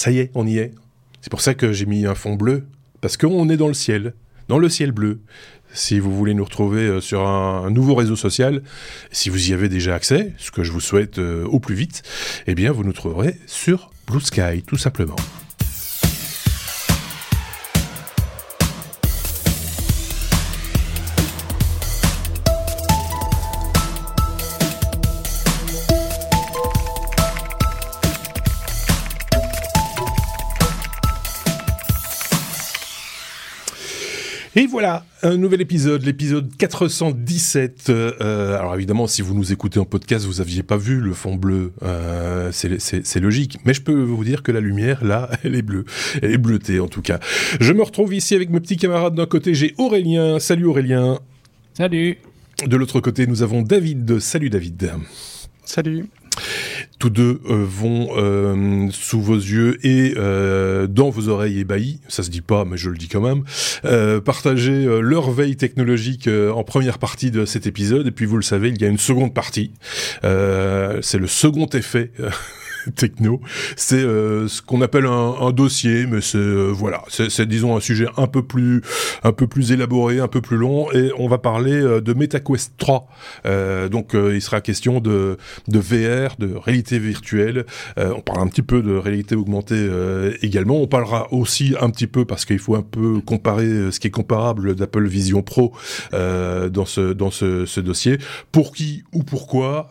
ça y est, on y est. C'est pour ça que j'ai mis un fond bleu, parce qu'on est dans le ciel, dans le ciel bleu. Si vous voulez nous retrouver euh, sur un, nouveau réseau social, si vous y avez déjà accès, ce que je vous souhaite euh, au plus vite, eh bien vous nous trouverez sur Blue Sky, tout simplement. Et voilà, un nouvel épisode, l'épisode 417. Euh, alors évidemment, si vous nous écoutez en podcast, vous aviez pas vu le fond bleu, euh, c'est logique. Mais je peux vous dire que la lumière, là, elle est bleue, elle est bleutée en tout cas. Je me retrouve ici avec mes petits camarades. D'un côté, j'ai Aurélien. Salut Aurélien. Salut. De l'autre côté, nous avons David. Salut David. Salut. Tous deux euh, vont euh, sous vos yeux et euh, dans vos oreilles ébahis, ça se dit pas, mais je le dis quand même, partager leur veille technologique en première partie de cet épisode. Et puis vous le savez, il y a une seconde partie. C'est le second effet techno. C'est euh, ce qu'on appelle un, un, dossier, mais c'est euh, voilà, c'est disons un sujet un peu plus un peu plus élaboré, un peu plus long, et on va parler euh, de MetaQuest 3. donc il sera question de de VR, de réalité virtuelle. on parlera un petit peu de réalité augmentée également. On parlera aussi un petit peu parce qu'il faut un peu comparer ce qui est comparable d'Apple Vision Pro dans ce dans ce, ce, dossier. Pour qui ou pourquoi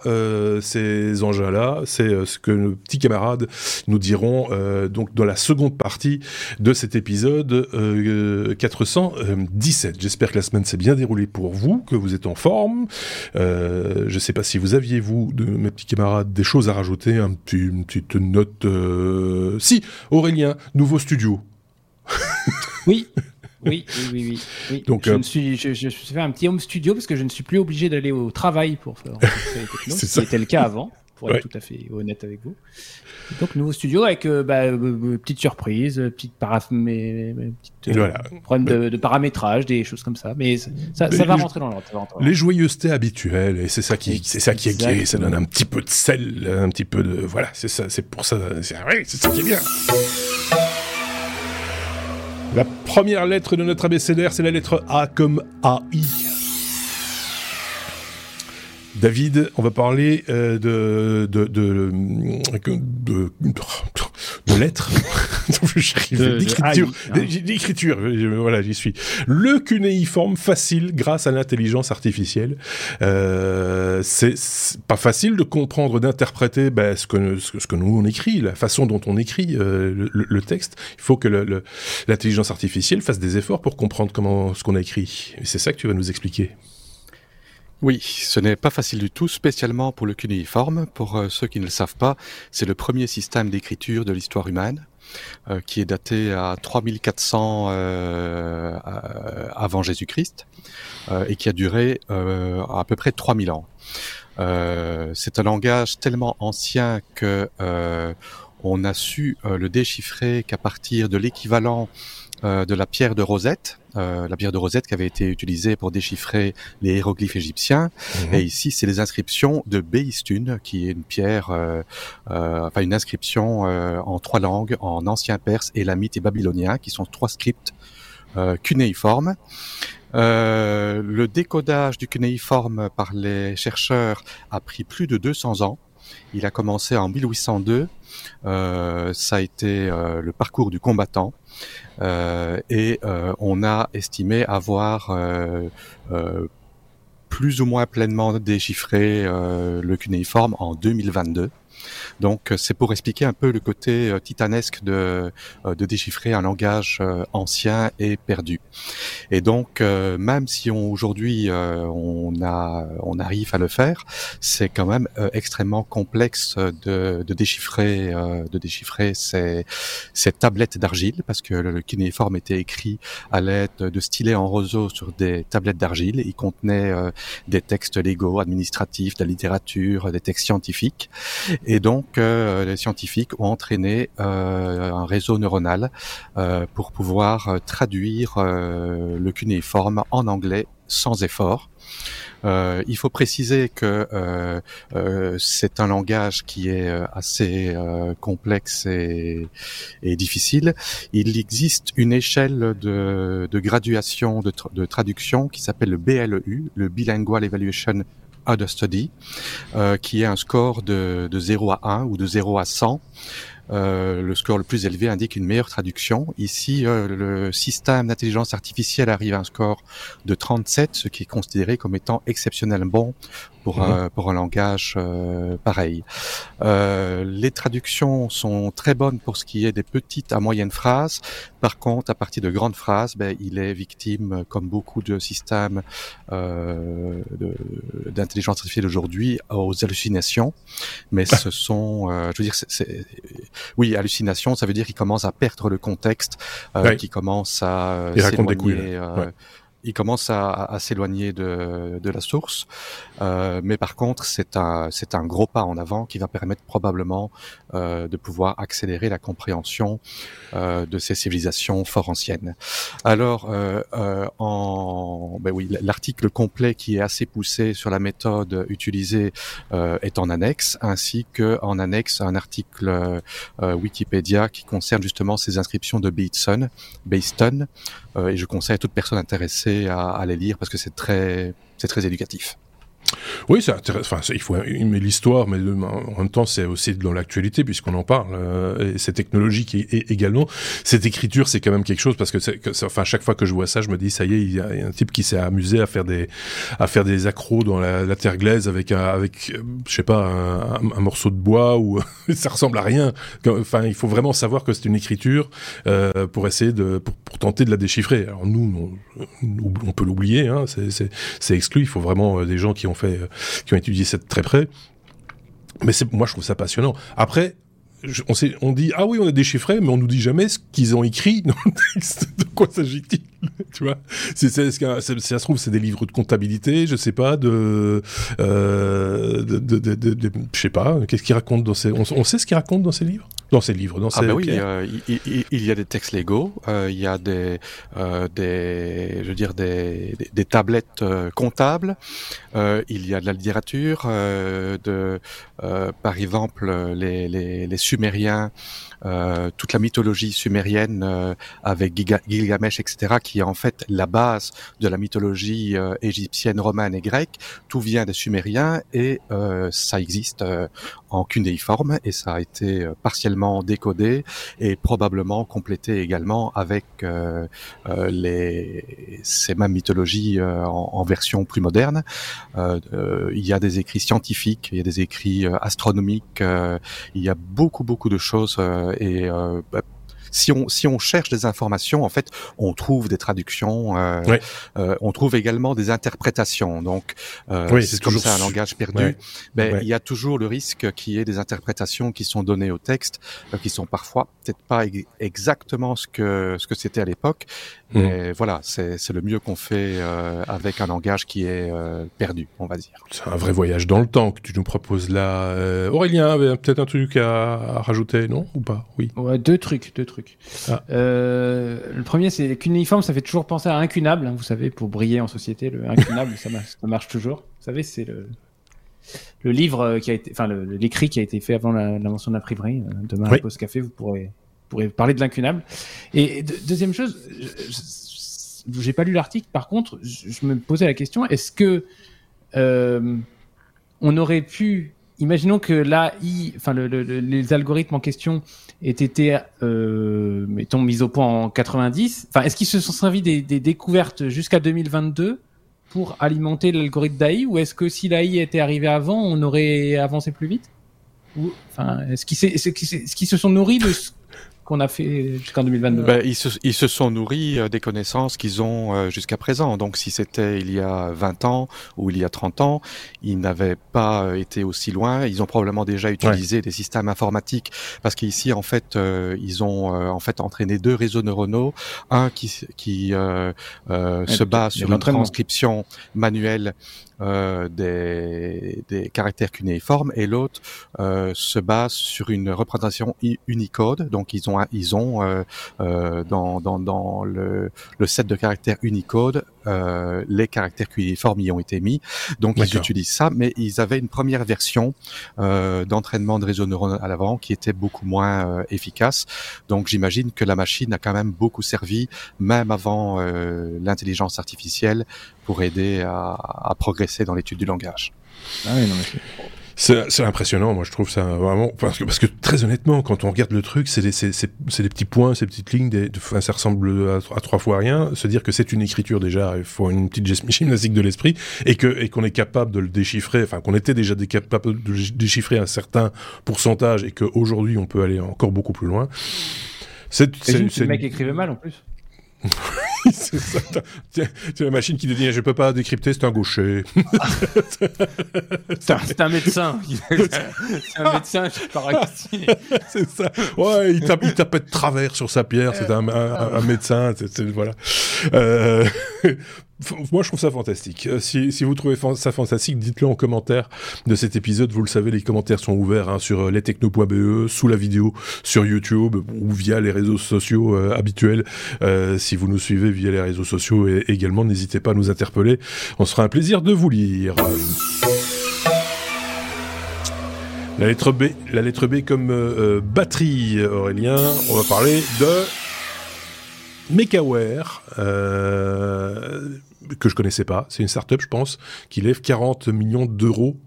ces engins-là, c'est ce que petits camarades nous diront euh, donc dans la seconde partie de cet épisode 417. Euh, J'espère que la semaine s'est bien déroulée pour vous, que vous êtes en forme. Euh, je ne sais pas si vous aviez, vous, de mes petits camarades, des choses à rajouter, un petit, une petite note. Si, Aurélien, nouveau studio. oui. Oui, oui, oui, Donc, je, suis, je, je, fait un petit home studio parce que je ne suis plus obligé d'aller au travail pour faire C'était le cas avant pour être tout à fait honnête avec vous. Donc nouveau studio avec euh, bah, euh, euh, petite surprise, petite, problème de, paramétrage, des choses comme ça. Mais ça, va rentrer dans l'ordre. Les joyeusetés habituelles et c'est ça qui, c'est ça qui est gay. Ça donne un petit peu de sel, un petit peu de voilà. C'est ça, c'est pour ça. C'est c'est ça qui est bien. La première lettre de notre abécédaire, c'est la lettre A comme AI. David, on va parler euh, de, de, de, de, de lettres. D'écriture. D'écriture. Voilà, j'y suis. Le cunéiforme facile grâce à l'intelligence artificielle. Euh, c'est pas facile de comprendre, d'interpréter ben, ce, que, ce, que nous on écrit, la façon dont on écrit euh, le, texte. Il faut que l'intelligence artificielle fasse des efforts pour comprendre comment ce qu'on a écrit. Et c'est ça que tu vas nous expliquer. Oui, ce n'est pas facile du tout, spécialement pour le cunéiforme. Pour euh, ceux qui ne le savent pas, c'est le premier système d'écriture de l'histoire humaine. Euh, qui est daté à 3400 euh, avant Jésus-Christ et qui a duré à peu près 3000 ans. c'est un langage tellement ancien que on a su le déchiffrer qu'à partir de l'équivalent euh, de la pierre de Rosette, euh, la pierre de Rosette qui avait été utilisée pour déchiffrer les hiéroglyphes égyptiens. Mhm. Et ici, c'est les inscriptions de Beistun, qui est une pierre, euh, enfin une inscription en trois langues, en ancien perse, élamite et babylonien, qui sont trois scripts cunéiformes. le décodage du cunéiforme par les chercheurs a pris plus de 200 ans. Il a commencé en 1802. ça a été le parcours du combattant. Euh, et euh, on a estimé avoir euh, plus ou moins pleinement déchiffré le cunéiforme en 2022. Donc c'est pour expliquer un peu le côté euh, titanesque de, euh, de déchiffrer un langage euh, ancien et perdu. Et donc même si aujourd'hui on a on arrive à le faire, c'est quand même extrêmement complexe de, de déchiffrer de déchiffrer ces, ces tablettes d'argile parce que le, kinéforme était écrit à l'aide de stylets en roseau sur des tablettes d'argile. Il contenait des textes légaux, administratifs, de la littérature, des textes scientifiques. Donc que euh, les scientifiques ont entraîné euh, un réseau neuronal euh, pour pouvoir traduire le cunéiforme en anglais sans effort. Euh, il faut préciser que euh, euh, c'est un langage qui est assez complexe et, et, difficile. Il existe une échelle de, de graduation de, de, traduction qui s'appelle le BLEU, le Bilingual Evaluation Other Study, qui est un score de, de 0 à 1 ou de 0 à 100. Euh, le score le plus élevé indique une meilleure traduction. Ici, euh, le système d'intelligence artificielle arrive à un score de 37, ce qui est considéré comme étant exceptionnellement bon pour, mhm. euh, pour un langage pareil. les traductions sont très bonnes pour ce qui est des petites à moyennes phrases. Par contre, à partir de grandes phrases, ben, il est victime, comme beaucoup de systèmes d'intelligence artificielle aujourd'hui, aux hallucinations. Mais ce sont, je veux dire, c'est oui, hallucination, ça veut dire qu'il commence à perdre le contexte, euh, qu'il commence à s'éloigner. Euh, il commence à, s'éloigner de, la source, euh, mais par contre c'est un gros pas en avant qui va permettre probablement euh, de pouvoir accélérer la compréhension euh, de ces civilisations fort anciennes. Alors en ben l'article complet qui est assez poussé sur la méthode utilisée est en annexe, ainsi que en annexe un article Wikipédia qui concerne justement ces inscriptions de Bateson, et je conseille à toute personne intéressée à, les lire parce que c'est très, c'est très éducatif. Oui, c'est intéressant. Enfin, il faut aimer l'histoire, mais en même temps, c'est aussi dans l'actualité puisqu'on en parle. Euh, et c'est technologique et, également. Cette écriture, c'est quand même quelque chose parce que, que enfin, chaque fois que je vois ça, je me dis, ça y est, il y a, un type qui s'est amusé à faire des, à faire des accros dans la, terre glaise avec, un, avec, je sais pas, un, morceau de bois ou ça ressemble à rien. Enfin, il faut vraiment savoir que c'est une écriture euh, pour essayer de, pour, tenter de la déchiffrer. Alors nous, on, peut l'oublier, hein, c'est exclu. Il faut vraiment euh, des gens qui ont euh, qui ont étudié ça de très près. Mais moi, je trouve ça passionnant. Après, on, on, dit ah oui on a déchiffré mais on nous dit jamais ce qu'ils ont écrit dans le texte de quoi s'agit-il? tu vois c'est ça se trouve c'est des livres de comptabilité je sais pas de euh, de, de, de, je sais pas qu'est-ce qu'ils racontent dans ces on, sait ce qu'ils racontent dans ces livres? Dans ces livres dans ah bah oui euh, il, y a des textes légaux euh, il y a des des je veux dire des, des, tablettes comptables il y a de la littérature de par exemple les, les, les sumériens, euh, toute la mythologie sumérienne euh, avec Gilgamesh, etc., qui est en fait la base de la mythologie euh, égyptienne, romaine et grecque. Tout vient des Sumériens et ça existe en cunéiforme et ça a été partiellement décodé et probablement complété également avec les, ces mêmes mythologies en, en, version plus moderne. il y a des écrits scientifiques, il y a des écrits astronomiques, il y a beaucoup beaucoup de choses euh, et euh, bah, si on si on cherche des informations, en fait, on trouve des traductions, euh, euh, on trouve également des interprétations. Donc, euh, c'est comme ça un langage perdu. Mais il y a toujours le risque qu'il y ait des interprétations qui sont données au texte, euh, qui sont parfois peut-être pas exactement ce que ce que c'était à l'époque. Mmh. Mais voilà, c'est le mieux qu'on fait euh, avec un langage qui est perdu, on va dire. C'est un vrai voyage dans le temps que tu nous proposes là. Aurélien avait peut-être un truc à, à, rajouter, non? Ou pas? Oui. Ouais, deux trucs, deux trucs. Ah. Euh, le premier, c'est qu'uniforme, ça fait toujours penser à incunable. Hein, vous savez, pour briller en société, le incunable, ça, marche, toujours. Vous savez, c'est le, le livre qui a été, enfin, l'écrit qui a été fait avant l'invention de l'imprimerie. Euh, demain, oui. pause café, vous pourrez, pourrez parler de l'incunable. Et deuxième chose, j'ai pas lu l'article. Par contre, je, me posais la question est-ce que euh, on aurait pu imaginons que l'AI, enfin les algorithmes en question aient été, euh, mettons, mis au point en 90. Enfin, est-ce qu'ils se sont servis des, découvertes jusqu'à 2022 pour alimenter l'algorithme d'AI, ou est-ce que si l'AI était arrivé avant, on aurait avancé plus vite? Enfin, est-ce qu'ils se sont nourris de ce qu'on a fait jusqu'en 2022 ben, ils, se, ils, se, sont nourris euh, des connaissances qu'ils ont euh, jusqu'à présent. Donc si c'était il y a 20 ans ou il y a 30 ans, ils n'avaient pas euh, été aussi loin. Ils ont probablement déjà utilisé des systèmes informatiques parce qu'ici en fait ils ont en fait entraîné deux réseaux neuronaux, un qui, qui se base sur une transcription manuelle euh, des, des, caractères cunéiformes et l'autre euh, se base sur une représentation Unicode. Donc ils ont ils ont euh, euh, dans, dans, dans le, le, set de caractères Unicode euh, les caractères cunéiformes y ont été mis. Donc ils utilisent ça, mais ils avaient une première version euh, d'entraînement de réseau neuronal à l'avant qui était beaucoup moins euh, efficace. Donc j'imagine que la machine a quand même beaucoup servi, même avant l'intelligence artificielle, pour aider à, à progresser dans l'étude du langage. Ah oui, non, mais c'est impressionnant, moi je trouve ça vraiment parce que parce que très honnêtement, quand on regarde le truc, c'est des, des petits points, ces petites lignes, des, enfin, ça ressemble à, trois fois rien. Se dire que c'est une écriture déjà, il faut une petite gymnastique de l'esprit et que et qu'on est capable de le déchiffrer, enfin qu'on était déjà capable de déchiffrer un certain pourcentage et qu'aujourd'hui on peut aller encore beaucoup plus loin. C'est le mec écrivait mal en plus. c'est ça. C'est la machine qui dit je peux pas décrypter, c'est un gaucher. c'est un, médecin. c'est un médecin, je C'est ça. Ouais, il tape, il tapait de travers sur sa pierre. C'est un, un, médecin. C'est, voilà. Euh, moi, je trouve ça fantastique. Euh, si, vous trouvez ça fantastique, dites-le en commentaire de cet épisode. Vous le savez, les commentaires sont ouverts hein, sur euh, lestechno.be, sous la vidéo, sur YouTube ou via les réseaux sociaux euh, habituels. Si vous nous suivez via les réseaux sociaux également, n'hésitez pas à nous interpeller. On sera un plaisir de vous lire. La lettre B, la lettre B comme batterie, Aurélien. On va parler de Mekaware. Que je connaissais pas. C'est une start-up, je pense, qui lève 40 millions d'euros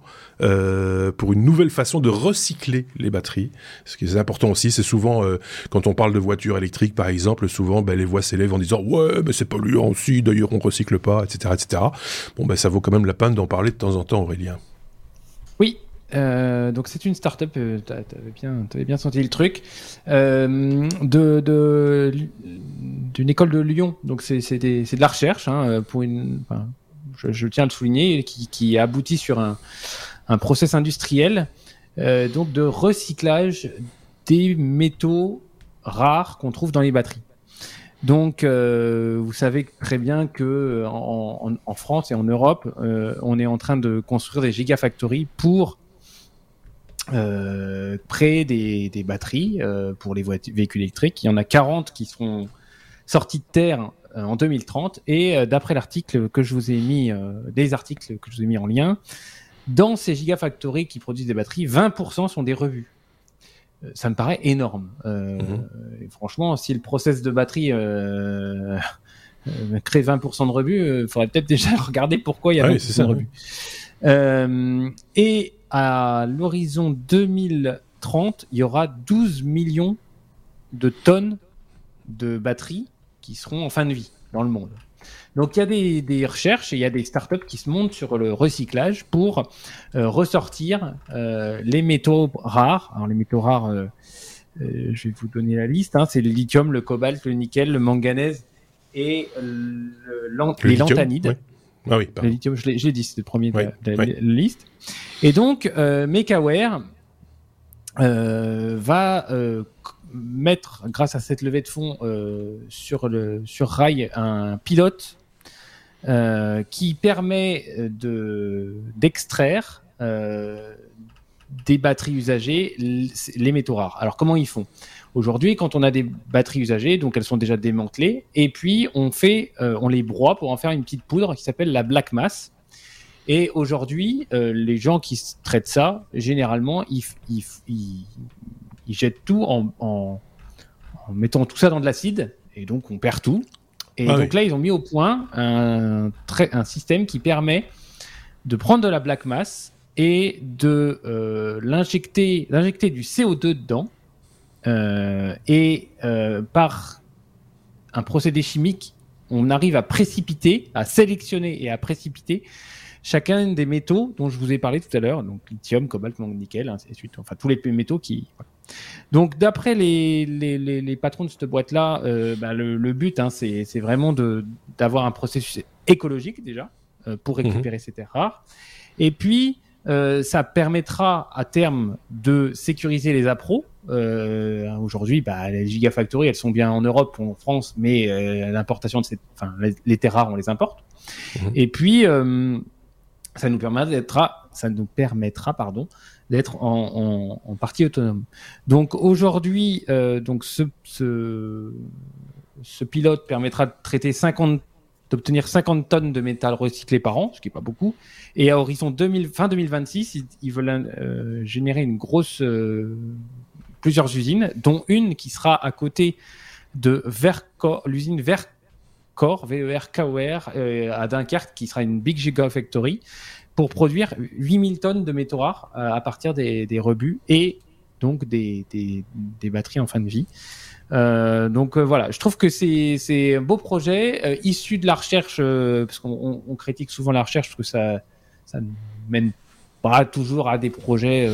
euh, pour une nouvelle façon de recycler les batteries. Ce qui est important aussi, c'est souvent euh, quand on parle de voitures électriques, par exemple, souvent ben, les voix s'élèvent en disant ouais, mais c'est polluant aussi. D'ailleurs, on recycle pas, etc., etc. Bon, ben ça vaut quand même la peine d'en parler de temps en temps, Aurélien. Oui, euh, donc c'est une start-up, euh, tu avais, bien, bien senti le truc, euh, de, d'une école de Lyon. Donc c'est, de la recherche, hein, pour une, je, tiens à le souligner, qui, qui aboutit sur un, un process industriel donc de recyclage des métaux rares qu'on trouve dans les batteries. Donc, vous savez très bien que en, en, France et en Europe, on est en train de construire des gigafactories pour euh, près des, des batteries euh, pour les véhicules électriques. Il y en a 40 qui seront sortis de terre euh, en 2030. Et d'après l'article que je vous ai mis, des articles que je vous ai mis en lien, dans ces gigafactories qui produisent des batteries, 20% sont des revues. Ça me paraît énorme. Mhm. franchement, si le process de batterie crée 20% de revues, il faudrait peut-être déjà regarder pourquoi il y a 20% de revues. Et à l'horizon 2030, il y aura 12 millions de tonnes de batteries qui seront en fin de vie dans le monde. Donc il y a des, recherches et il y a des startups qui se montent sur le recyclage pour euh, ressortir euh, les métaux rares. Alors les métaux rares, euh, je vais vous donner la liste. Hein. c'est le lithium, le cobalt, le nickel, le manganèse et les lanthanides. Ah oui, le lithium, je l'ai dit, c'était le premier de, la, liste. Et donc, euh, MakeAware euh, va euh, mettre, grâce à cette levée de fonds euh, sur, le, sur rail, un pilote qui permet de, d'extraire des batteries usagées les métaux rares. Alors, comment ils font? Aujourd'hui, quand on a des batteries usagées, donc elles sont déjà démantelées, et puis on fait, euh, on les broie pour en faire une petite poudre qui s'appelle la black mass. Et aujourd'hui, euh, les gens qui traitent ça, généralement, ils, ils, ils, ils jettent tout en, en, en, mettant tout ça dans de l'acide, et donc on perd tout. Et ah donc là, ils ont mis au point un, un système qui permet de prendre de la black mass et de euh, l'injecter, d'injecter du CO2 dedans et euh, par un procédé chimique, on arrive à précipiter, à sélectionner et à précipiter chacun des métaux dont je vous ai parlé tout à l'heure, donc lithium, cobalt, manganèse, nickel, ainsi de suite. Enfin, tous les métaux qui. Donc, d'après les, les, les, les, patrons de cette boîte-là, euh, bah, le, le, but, hein, c'est vraiment d'avoir un processus écologique déjà euh, pour mhm. récupérer ces terres rares. Et puis, euh, ça permettra à terme de sécuriser les appros. Euh, Aujourd'hui, bah, les gigafactories, elles sont bien en Europe ou en France, mais euh, l'importation de ces, enfin, les, terres rares, on les importe. Mhm. Et puis, euh, ça nous permettra d'être, ça nous permettra, pardon, d'être en, en, en, partie autonome. Donc aujourd'hui, donc ce, ce, ce pilote permettra de traiter 50 d'obtenir 50 tonnes de métal recyclé par an, ce qui est pas beaucoup. Et à horizon 2000, fin 2026, ils, veulent générer une grosse, plusieurs usines, dont une qui sera à côté de l'usine Vercor, V-E-R-K-O-R, à Dunkerque, qui sera une Big Gigafactory pour produire 8000 tonnes de métaux rares à partir des, rebuts et donc des, batteries en fin de vie. Euh, donc euh, voilà, je trouve que c'est un beau projet euh, issu de la recherche, euh, parce qu'on on, critique souvent la recherche parce que ça ça ne mène pas toujours à des projets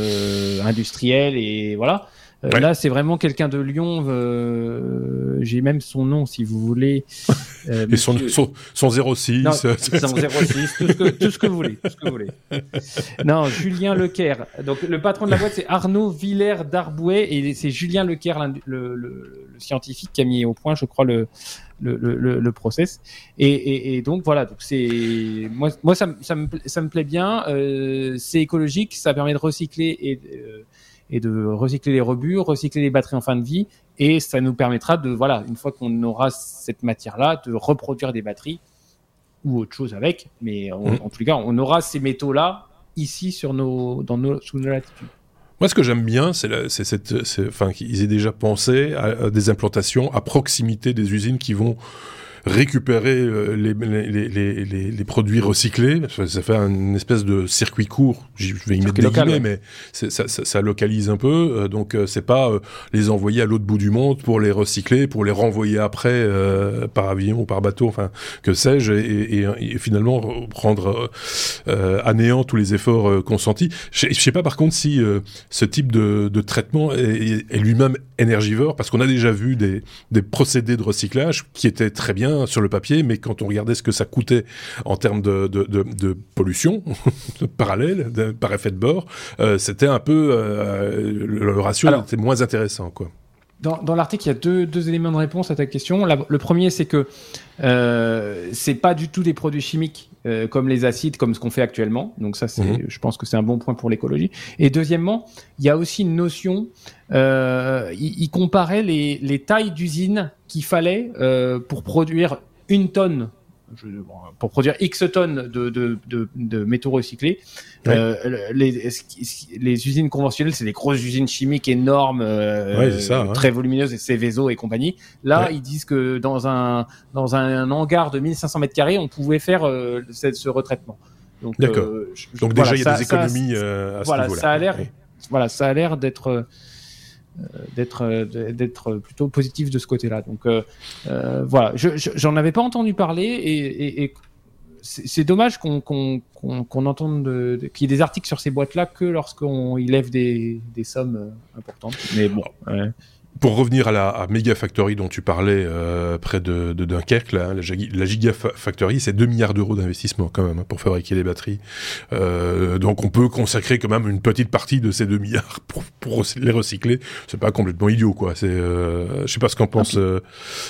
industriels et voilà. Euh, là, c'est vraiment quelqu'un de Lyon. Euh, J'ai même son nom, si vous voulez. Euh, Et son, son, son, 06. Non, son 06, tout ce, que, tout ce, que, vous voulez. Tout ce que vous voulez. non, Julien Lecaire. Donc, le patron de la boîte, c'est Arnaud Villers d'Arbouet. Et c'est Julien Lecaire, le, le, le, scientifique, qui a mis au point, je crois, le, le, le, le process. Et, et, et, donc voilà, donc c'est moi, moi ça, ça, me, ça me plaît bien. Euh, c'est écologique, ça permet de recycler et euh, et de recycler les rebuts, recycler les batteries en fin de vie, et ça nous permettra de, voilà, une fois qu'on aura cette matière-là, de reproduire des batteries ou autre chose avec, mais en, mmh. tout cas, on aura ces métaux-là ici sur nos, dans nos, sous nos latitudes. Moi, ce que j'aime bien, c'est cette, enfin, qu'ils aient déjà pensé à, des implantations à proximité des usines qui vont récupérer euh, les, les, les, les, produits recyclés. Ça fait une espèce de circuit court. Je vais y mettre des guillemets, mais ça, ça, ça, localise un peu. Euh, donc euh, c'est pas les envoyer à l'autre bout du monde pour les recycler, pour les renvoyer après par avion ou par bateau, enfin que sais-je, et, et, finalement prendre à néant tous les efforts consentis. Je, sais pas par contre si ce type de, de traitement est, est lui-même énergivore, parce qu'on a déjà vu des, des procédés de recyclage qui étaient très bien sur le papier, mais quand on regardait ce que ça coûtait en termes de, de, de, de pollution parallèle, par effet de bord, euh, c'était un peu euh, le ratio était moins intéressant, quoi. Dans, dans l'article, il y a deux, deux, éléments de réponse à ta question. le premier, c'est que euh, c'est pas du tout des produits chimiques euh, comme les acides, comme ce qu'on fait actuellement. Donc ça, c'est, mhm. je pense que c'est un bon point pour l'écologie. Et deuxièmement, il y a aussi une notion. Euh, il, il, comparait les, les tailles d'usines qu'il fallait euh, pour produire une tonne pour produire X tonnes de, de, de, de métaux recyclés. Euh, les, les, usines conventionnelles, c'est des grosses usines chimiques énormes, euh, très volumineuses, et Céveso et compagnie. Là, ils disent que dans un, dans un, hangar de 1500 mètres carrés, on pouvait faire euh, ce, retraitement. D'accord. Euh, Donc déjà, il y a des économies à ce voilà, Ça a l'air, voilà, ça a l'air d'être euh, d'être euh, d'être plutôt positif de ce côté-là. Donc euh, voilà, j'en avais pas entendu parler et, c'est dommage qu'on qu'on entende qu'il y ait des articles sur ces boîtes-là que lorsqu'on y lève des, des sommes importantes. Mais bon. Ouais pour revenir à la Mega Factory dont tu parlais euh, près de, de, Dunkerque, là, la, la Gigafactory, c'est 2 milliards d'euros d'investissement quand même hein, pour fabriquer des batteries. Euh, donc on peut consacrer quand même une petite partie de ces 2 milliards pour, pour les recycler. C'est pas complètement idiot, quoi. C'est, euh, je sais pas ce qu'en pense. Euh,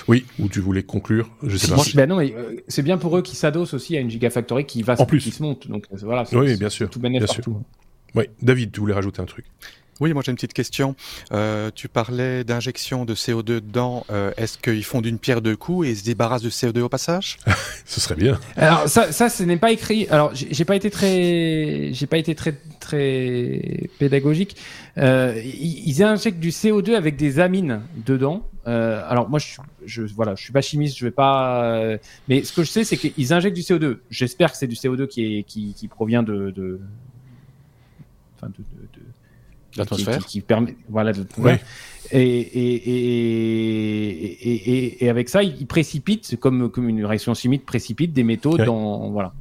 oui, ou tu voulais conclure Je sais pas. Ben non, mais c'est bien pour eux qui s'adossent aussi à une Gigafactory qui va, en plus. qui se monte. Donc voilà. Oui, bien sûr. Tout bien partout. Sûr. Oui, David, tu voulais rajouter un truc? Oui, moi j'ai une petite question. Euh, tu parlais d'injection de CO2 dedans. Euh, Est-ce qu'ils font d'une pierre deux coups et se débarrassent de CO2 au passage? Ce serait bien. Alors ça, ça, ce n'est pas écrit. Alors j'ai pas été très, j'ai pas été très très pédagogique. Euh, ils, injectent du CO2 avec des amines dedans. Euh, alors moi je, je voilà, je suis pas chimiste, je vais pas. Mais ce que je sais, c'est qu'ils injectent du CO2. J'espère que c'est du CO2 qui est qui, qui provient de, de enfin de L'atmosphère. Qui, qui, permet, voilà, de, et, et, et, et, avec ça, il précipite, comme, comme une réaction chimique précipite des métaux dans, voilà.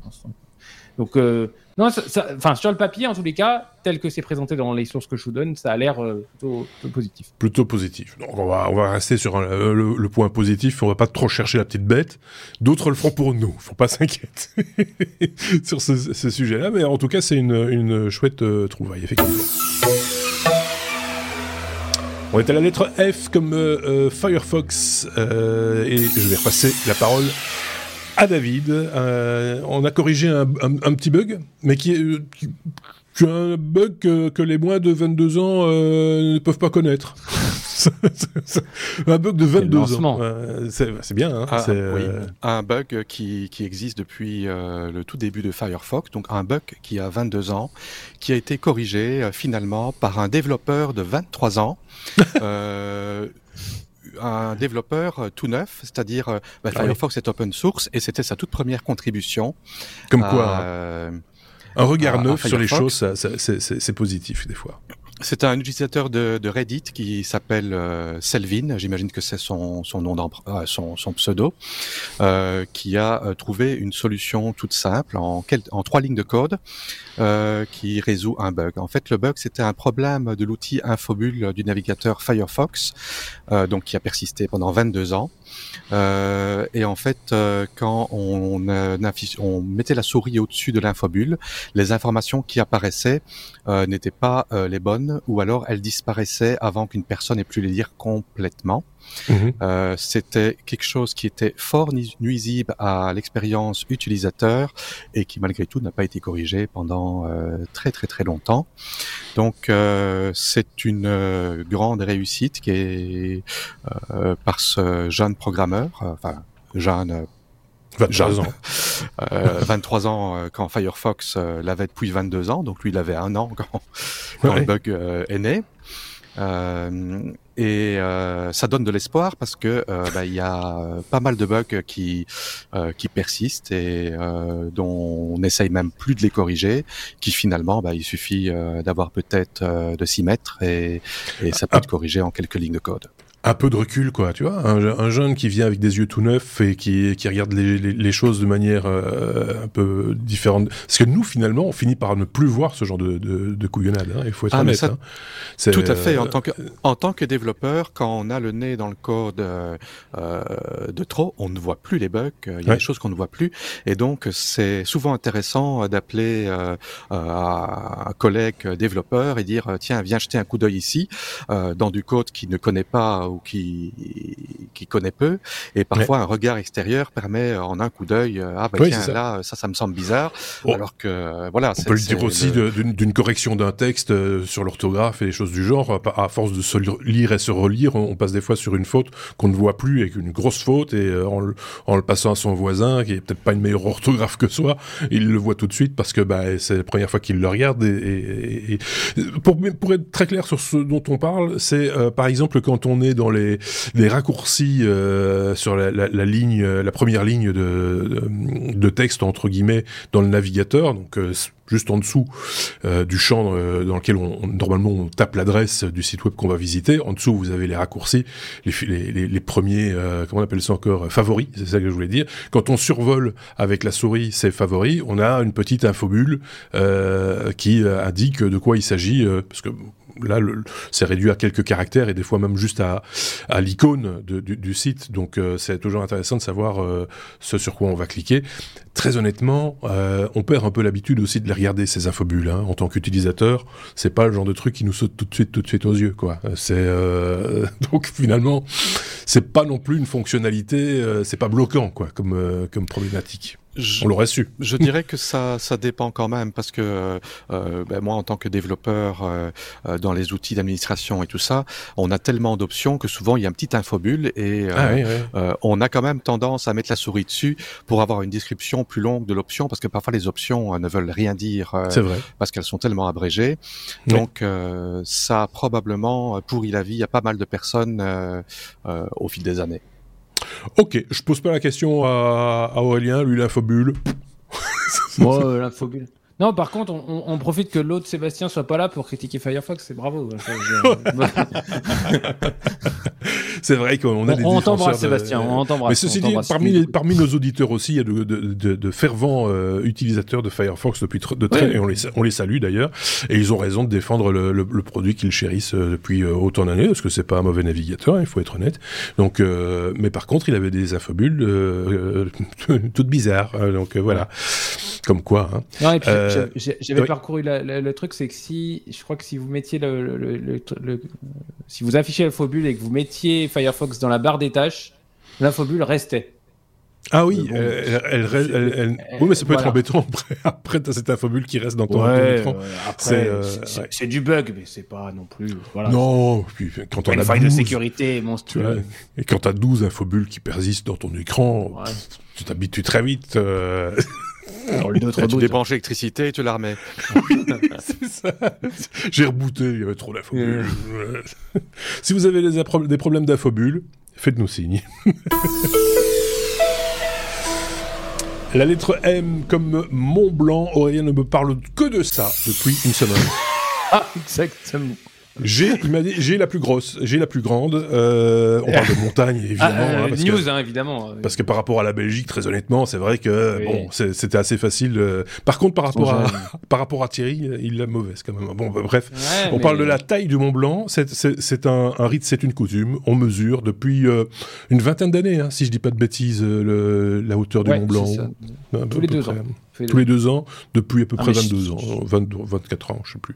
Donc, euh, non, enfin, sur le papier, en tous les cas, tel que c'est présenté dans les sources que je vous donne, ça a l'air euh, plutôt, positif. Plutôt positif. Donc, on va, on va rester sur le, le, point positif. On va pas trop chercher la petite bête. D'autres le feront pour nous. Faut pas s'inquiéter sur ce, ce sujet-là. Mais en tout cas, c'est une, une chouette euh, trouvaille, effectivement. On est à la lettre F comme euh, euh, Firefox euh, et je vais repasser la parole à David. on a corrigé un, petit bug, mais qui est, un bug que, les moins de 22 ans ne peuvent pas connaître. un bug de 22 ans. c'est bien. Hein, ah, Un bug qui, qui existe depuis le tout début de Firefox, donc un bug qui a 22 ans, qui a été corrigé finalement par un développeur de 23 ans. un développeur euh, tout neuf, c'est-à-dire euh, bah, ah Firefox est open source et c'était sa toute première contribution. Comme quoi, hein. un regard neuf sur les choses, c'est positif des fois. C'est un utilisateur de, Reddit qui s'appelle euh, Selvin, j'imagine que c'est son, nom euh, son, pseudo, euh, qui a trouvé une solution toute simple en trois lignes de code euh, qui résout un bug. En fait, le bug c'était un problème de l'outil Infobule du navigateur Firefox, donc qui a persisté pendant 22 ans. et en fait, quand on, on mettait la souris au-dessus de l'infobule, les informations qui apparaissaient n'étaient pas les bonnes ou alors elles disparaissaient avant qu'une personne ait pu les lire complètement. Mhm. Euh, c'était quelque chose qui était fort nuisible à l'expérience utilisateur et qui malgré tout n'a pas été corrigé pendant euh, très très très longtemps. Donc euh, c'est une grande réussite qui est par ce jeune programmeur, enfin jeune 23 ans. 23 ans quand Firefox l'avait depuis 22 ans, donc lui il avait un an quand, quand le bug est né. Euh, et euh, ça donne de l'espoir parce que euh, bah, il y a pas mal de bugs qui qui persistent et dont on essaye même plus de les corriger, qui finalement bah, il suffit d'avoir peut-être de s'y mettre et, et ça peut ah. être corrigé en quelques lignes de code un peu de recul, quoi, tu vois, un, jeune qui vient avec des yeux tout neufs et qui, qui regarde les, les, choses de manière euh, un peu différente. Parce que nous, finalement, on finit par ne plus voir ce genre de, de, de couillonnade, hein, il faut être ah, honnête. hein. Tout à fait. En tant, que, en tant que développeur, quand on a le nez dans le code euh, de trop, on ne voit plus les bugs, il y a des choses qu'on ne voit plus. Et donc, c'est souvent intéressant d'appeler euh, un collègue développeur et dire, tiens, viens jeter un coup d'œil ici, dans du code qui ne connaît pas qui, qui connaît peu. Et parfois, un regard extérieur permet euh, en un coup d'œil, euh, ah bah tiens, là, ça, ça me semble bizarre. Oh. Alors que, euh, voilà. On peut le dire aussi d'une correction d'un texte sur l'orthographe et des choses du genre. À force de se lire et se relire, on passe des fois sur une faute qu'on ne voit plus et une grosse faute et en, le, en le passant à son voisin, qui est peut-être pas une meilleure orthographe que soi, il le voit tout de suite parce que bah, c'est la première fois qu'il le regarde. Et, pour, pour être très clair sur ce dont on parle, c'est par exemple quand on est dans les, raccourcis euh, sur la, ligne, la première ligne de, texte entre guillemets dans le navigateur, donc euh, juste en dessous euh, du champ euh, dans lequel on, normalement on tape l'adresse du site web qu'on va visiter. En dessous, vous avez les raccourcis, les, premiers, euh, comment on appelle ça encore, favoris, c'est ça que je voulais dire. Quand on survole avec la souris ces favoris, on a une petite infobule qui indique de quoi il s'agit, parce que là, c'est réduit à quelques caractères et des fois même juste à, l'icône du, site. Donc, euh, c'est toujours intéressant de savoir euh, ce sur quoi on va cliquer. Très honnêtement, euh, on perd un peu l'habitude aussi de les regarder ces infobules. Hein. En tant qu'utilisateur, c'est pas le genre de truc qui nous saute tout de suite, tout de suite aux yeux, donc finalement, c'est pas non plus une fonctionnalité, c'est pas bloquant, comme problématique. Je, on l'aurait su. Je dirais que ça, ça dépend quand même parce que euh, ben moi, en tant que développeur euh, euh, dans les outils d'administration et tout ça, on a tellement d'options que souvent il y a un petit infobule et euh, ah on a quand même tendance à mettre la souris dessus pour avoir une description plus longue de l'option parce que parfois les options ne veulent rien dire vrai. parce qu'elles sont tellement abrégées. Donc ça a probablement pourri la vie à pas mal de personnes au fil des années. Ok, je pose pas la question à, Aurélien, lui l'infobule. Moi, euh, l'infobule. Non, par contre, on, profite que l'autre Sébastien soit pas là pour critiquer Firefox, c'est bravo. c'est vrai qu'on a des on t'embrasse, Sébastien, on t'embrasse. Mais ceci dit, parmi, parmi nos auditeurs aussi, il y a de, de, de, fervents euh, utilisateurs de Firefox depuis de très, et on les, on les salue d'ailleurs, et ils ont raison de défendre le, le, produit qu'ils chérissent euh, depuis euh, autant d'années, parce que c'est pas un mauvais navigateur, il faut être honnête. Donc, mais par contre, il avait des infobules toutes bizarres, donc voilà. Comme quoi. Hein. Non, et puis, j'avais parcouru le truc, c'est que si, je crois que si vous mettiez le, le, si vous affichez l'infobule et que vous mettiez Firefox dans la barre des tâches, l'infobule restait. Ah oui, elle, oui, mais ça peut être embêtant après. Après, t'as cette infobule qui reste dans ton, écran. c'est du bug, mais c'est pas non plus. Voilà, non, puis quand on a une faille de sécurité monstrueuse. Et quand t'as 12 infobules qui persistent dans ton écran, tu t'habitues très vite. Euh... tu débranches l'électricité et tu la remets. c'est ça. J'ai rebooté, il y avait trop d'infobules. si vous avez des problèmes d'infobules, faites-nous signe. La lettre M comme Mont Blanc, Aurélien ne me parle que de ça depuis une semaine. Ah, exactement. J'ai, il m'a dit, j'ai la plus grosse, j'ai la plus grande. Euh, on parle de montagne, évidemment. Ah, euh, hein, parce news, que, hein, évidemment. Parce que par rapport à la Belgique, très honnêtement, c'est vrai que bon, c'était assez facile. Euh. Par contre, par rapport à, par rapport à Thierry, il l'a mauvaise quand même. Bon, bah, bref, on parle de la taille du Mont Blanc. C'est un, un rite, c'est une coutume. On mesure depuis une vingtaine d'années, hein, si je dis pas de bêtises, le, la hauteur du Mont Blanc. Tous les deux ans. Tous les deux ans, depuis à peu ah, près 22 ans, 24 ans, je sais plus.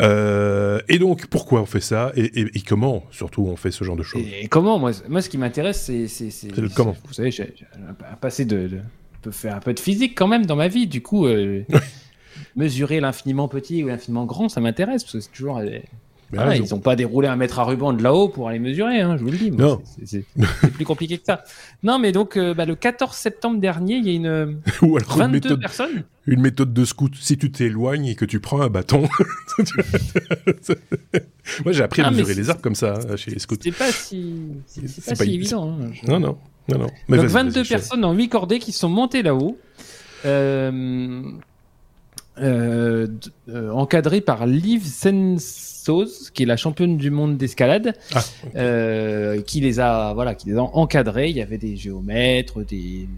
Euh, et donc, pourquoi on fait ça et, comment, surtout, on fait ce genre de choses? Et comment? Moi, moi, ce qui m'intéresse, c'est... comment. Vous savez, j'ai un passé de, de, faire un peu de physique quand même dans ma vie. Du coup, euh, mesurer l'infiniment petit ou l'infiniment grand, ça m'intéresse, parce que c'est toujours... Euh, ils n'ont pas déroulé un mètre à ruban de là-haut pour aller mesurer, hein, je vous le dis. C'est plus compliqué que ça. Non, mais donc, euh, bah, le 14 septembre dernier, il y a une, Ou alors 22 une méthode, personnes. Une méthode de scout. Si tu t'éloignes et que tu prends un bâton. Moi, j'ai appris à ah, mesurer les arbres comme ça hein, chez les scouts. C'est pas si, c'est pas, si évident. Hein, non, non. non, non. donc, 22 personnes en 8 cordées qui sont montées là-haut. Euh, euh, euh, encadré par Liv Sensos, qui est la championne du monde d'escalade, ah, euh, qui les a voilà, qui les a encadrés. Il y avait des géomètres, des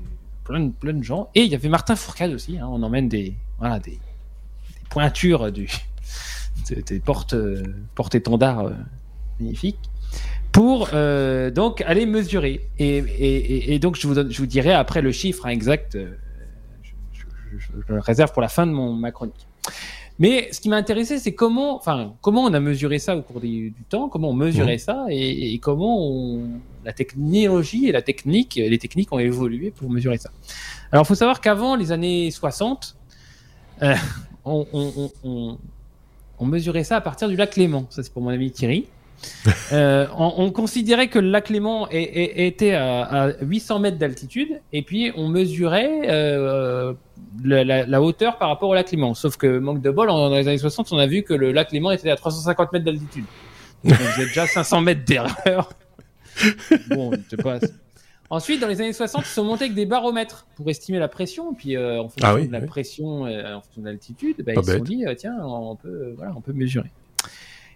plein de, plein de gens, et il y avait Martin Fourcade aussi. Hein. on emmène des voilà des, pointures du des, portes porte étendards magnifiques pour donc aller mesurer. Et, et, donc je vous, donne, je vous dirai après le chiffre exact je, le réserve pour la fin de mon, ma chronique. Mais ce qui m'a intéressé, c'est comment, enfin, comment on a mesuré ça au cours du temps, comment on mesurait mmh. ça et, comment la technologie et la technique, les techniques ont évolué pour mesurer ça. Alors, il faut savoir qu'avant les années 60, euh, on, on, mesurait ça à partir du lac Léman. Ça, c'est pour mon ami Thierry. Euh, on, considérait que le lac Léman était à, 800 mètres d'altitude et puis on mesurait euh, la, hauteur par rapport au lac Léman. Sauf que manque de bol, dans les années 60, on a vu que le lac Léman était à 350 mètres d'altitude. Donc vous déjà 500 mètres d'erreur. bon, je passe. Ensuite, dans les années 60, ils sont montés avec des baromètres pour estimer la pression. Puis, euh, en fonction ah de la pression, en fonction de l'altitude, bah, ils se sont dit, tiens, on peut, voilà, on peut mesurer.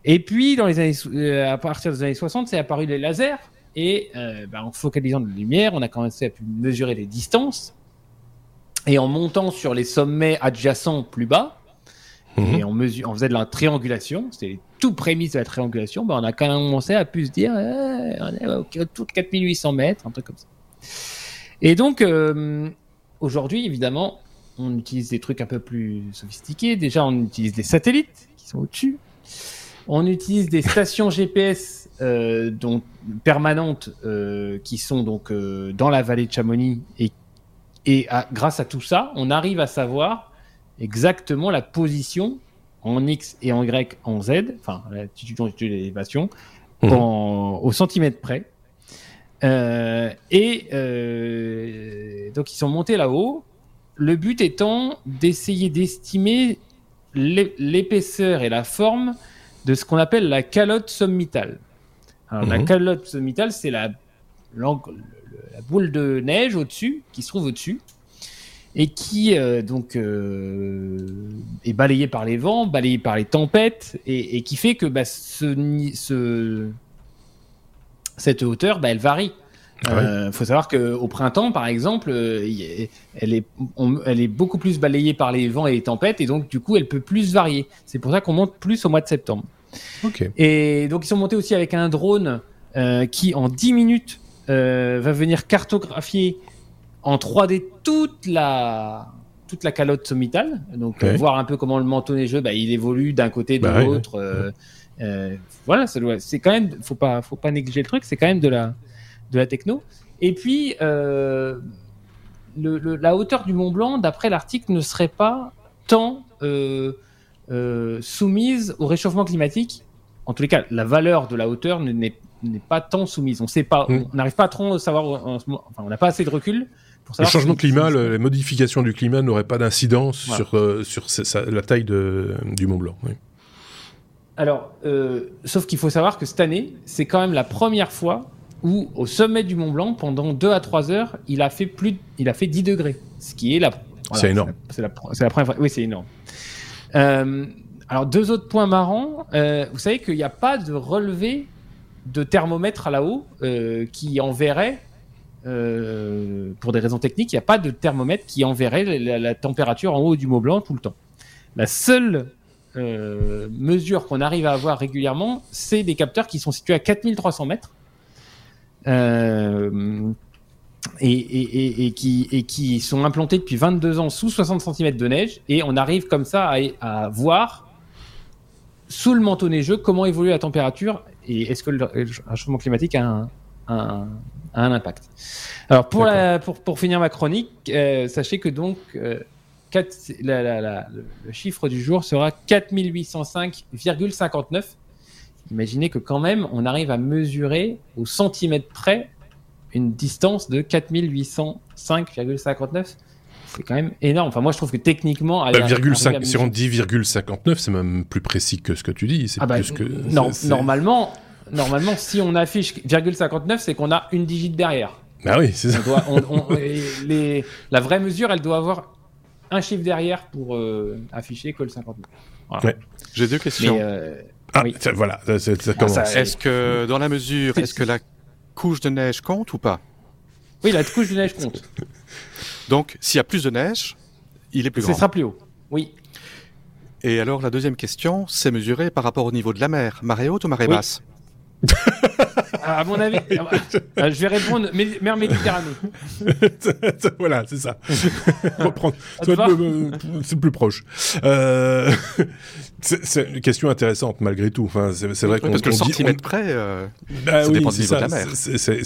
Et puis, dans les années, euh, à partir des années 60, c'est apparu les lasers. Et euh, bah, en focalisant de la lumière, on a commencé à mesurer les distances. Et en montant sur les sommets adjacents plus bas, mhm. et on, mesure, on faisait de la triangulation, c'était tout prémisse de la triangulation, bah, on a quand même commencé à plus se dire, eh, on est autour de 4800 mètres, un truc comme ça. Et donc, euh, aujourd'hui, évidemment, on utilise des trucs un peu plus sophistiqués. Déjà, on utilise des satellites qui sont au-dessus. On utilise des stations GPS euh, donc, permanentes euh, qui sont donc euh, dans la vallée de Chamonix et, et grâce à tout ça, on arrive à savoir exactement la position en X et en Y en Z, enfin l'altitude, longitude et l'élévation, mmh. au centimètre près. et donc ils sont montés là-haut. Le but étant d'essayer d'estimer l'épaisseur et la forme de ce qu'on appelle la calotte sommitale. Alors, La mhm. calotte sommitale, c'est la, la, boule de neige au-dessus, qui se trouve au-dessus, et qui euh, donc euh, est balayée par les vents, balayée par les tempêtes, et, qui fait que bah, ce, ce, cette hauteur, bah, elle varie. Il ah euh, faut savoir qu'au printemps, par exemple, elle est, elle est beaucoup plus balayée par les vents et les tempêtes, et donc du coup, elle peut plus varier. C'est pour ça qu'on monte plus au mois de septembre. Et donc ils sont montés aussi avec un drone euh, qui en 10 minutes euh, va venir cartographier en 3D toute la toute la calotte sommitale, donc euh, voir un peu comment le manteau neigeux, bah, il évolue d'un côté de bah l'autre. voilà, c'est quand même, faut pas, faut pas négliger le truc, c'est quand même de la, de la techno. Et puis, la hauteur du Mont Blanc, d'après l'article, ne serait pas tant soumise au réchauffement climatique. En tous les cas, la valeur de la hauteur n'est pas tant soumise. On sait pas, mm. on n'arrive pas à trop savoir. enfin, on n'a pas assez de recul le changement climat, les modifications du climat n'auraient pas d'incidence sur, euh, sur la taille de, du Mont Blanc. Alors, euh, sauf qu'il faut savoir que cette année, c'est quand même la première fois où, au sommet du Mont Blanc, pendant 2 à 3 heures, il a fait, plus, il a fait 10 degrés. Ce qui est la. c'est énorme. C'est la, première fois. Oui, c'est énorme. Euh, alors, deux autres points marrants. vous savez qu'il n'y a pas de relevé de thermomètre à la haut qui enverrait euh, pour des raisons techniques, il n'y a pas de thermomètre qui enverrait la, température en haut du Mont Blanc tout le temps. La seule euh, mesure qu'on arrive à avoir régulièrement, c'est des capteurs qui sont situés à 4300 mètres. Euh, et, qui, sont implantés depuis 22 ans sous 60 cm de neige. Et on arrive comme ça à, voir sous le manteau neigeux comment évolue la température et est-ce que le réchauffement climatique a un, un impact. Alors pour, pour, finir ma chronique, euh, sachez que donc 4, euh, le chiffre du jour sera 4805,59. Imaginez que quand même on arrive à mesurer au centimètre près une distance de 4805,59. C'est quand même énorme. Enfin, moi, je trouve que techniquement, bah, si on dit 0,59, c'est même plus précis que ce que tu dis. Ah bah, plus que, normalement, normalement, si on affiche 0,59, c'est qu'on a une digite derrière. Ah oui, c'est ça. la vraie mesure, elle doit avoir un chiffre derrière pour euh, afficher que le 59. J'ai deux questions. Euh, ah, voilà, ça, ah, commence. est-ce que dans la mesure, est-ce que la couche de neige compte ou pas Oui, la couche de neige compte. Donc, s'il y a plus de neige, il est plus grand. Ce sera plus haut. Oui. Et alors, la deuxième question, c'est mesuré par rapport au niveau de la mer, marée haute ou marée basse? à mon avis, euh, je vais répondre mer Méditerranée. voilà, c'est ça. C'est plus proche. Euh, c'est une question intéressante malgré tout. Enfin, c'est vrai qu'on parce que le centimètre près, euh, bah ça dépend du niveau de la mer.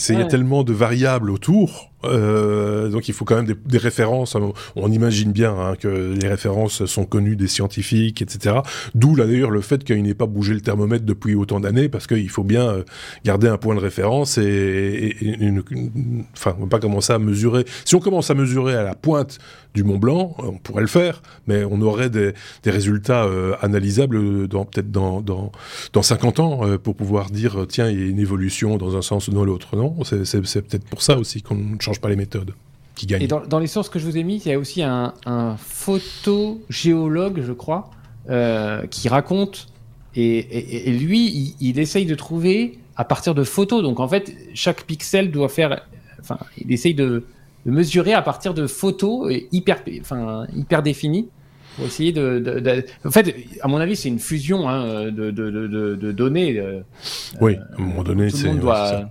Il y a tellement de variables autour, euh, donc il faut quand même des, des références. On, imagine bien hein, que les références sont connues des scientifiques, etc. D'où là d'ailleurs le fait qu'il n'ait pas bougé le thermomètre depuis autant d'années, parce qu'il faut bien euh, un point de référence et, une, enfin, on ne va pas commencer à mesurer. Si on commence à mesurer à la pointe du Mont Blanc, on pourrait le faire, mais on aurait des, des résultats euh, analysables dans peut-être dans, dans, dans 50 ans euh, pour pouvoir dire euh, tiens il y a une évolution dans un sens ou dans l'autre. Non, c'est peut-être pour ça aussi qu'on ne change pas les méthodes. Qui gagnent. Et dans, dans, les sources que je vous ai mis, il y a aussi un, photogéologue, je crois, qui raconte et, lui, il, essaye de trouver à partir de photos. Donc en fait, chaque pixel doit faire. Enfin, il essaye de, de mesurer à partir de photos hyper, enfin, hyper définies pour essayer de, En fait, à mon avis, c'est une fusion hein, de, de, données. Euh, oui, à un moment donné, c'est. Doit...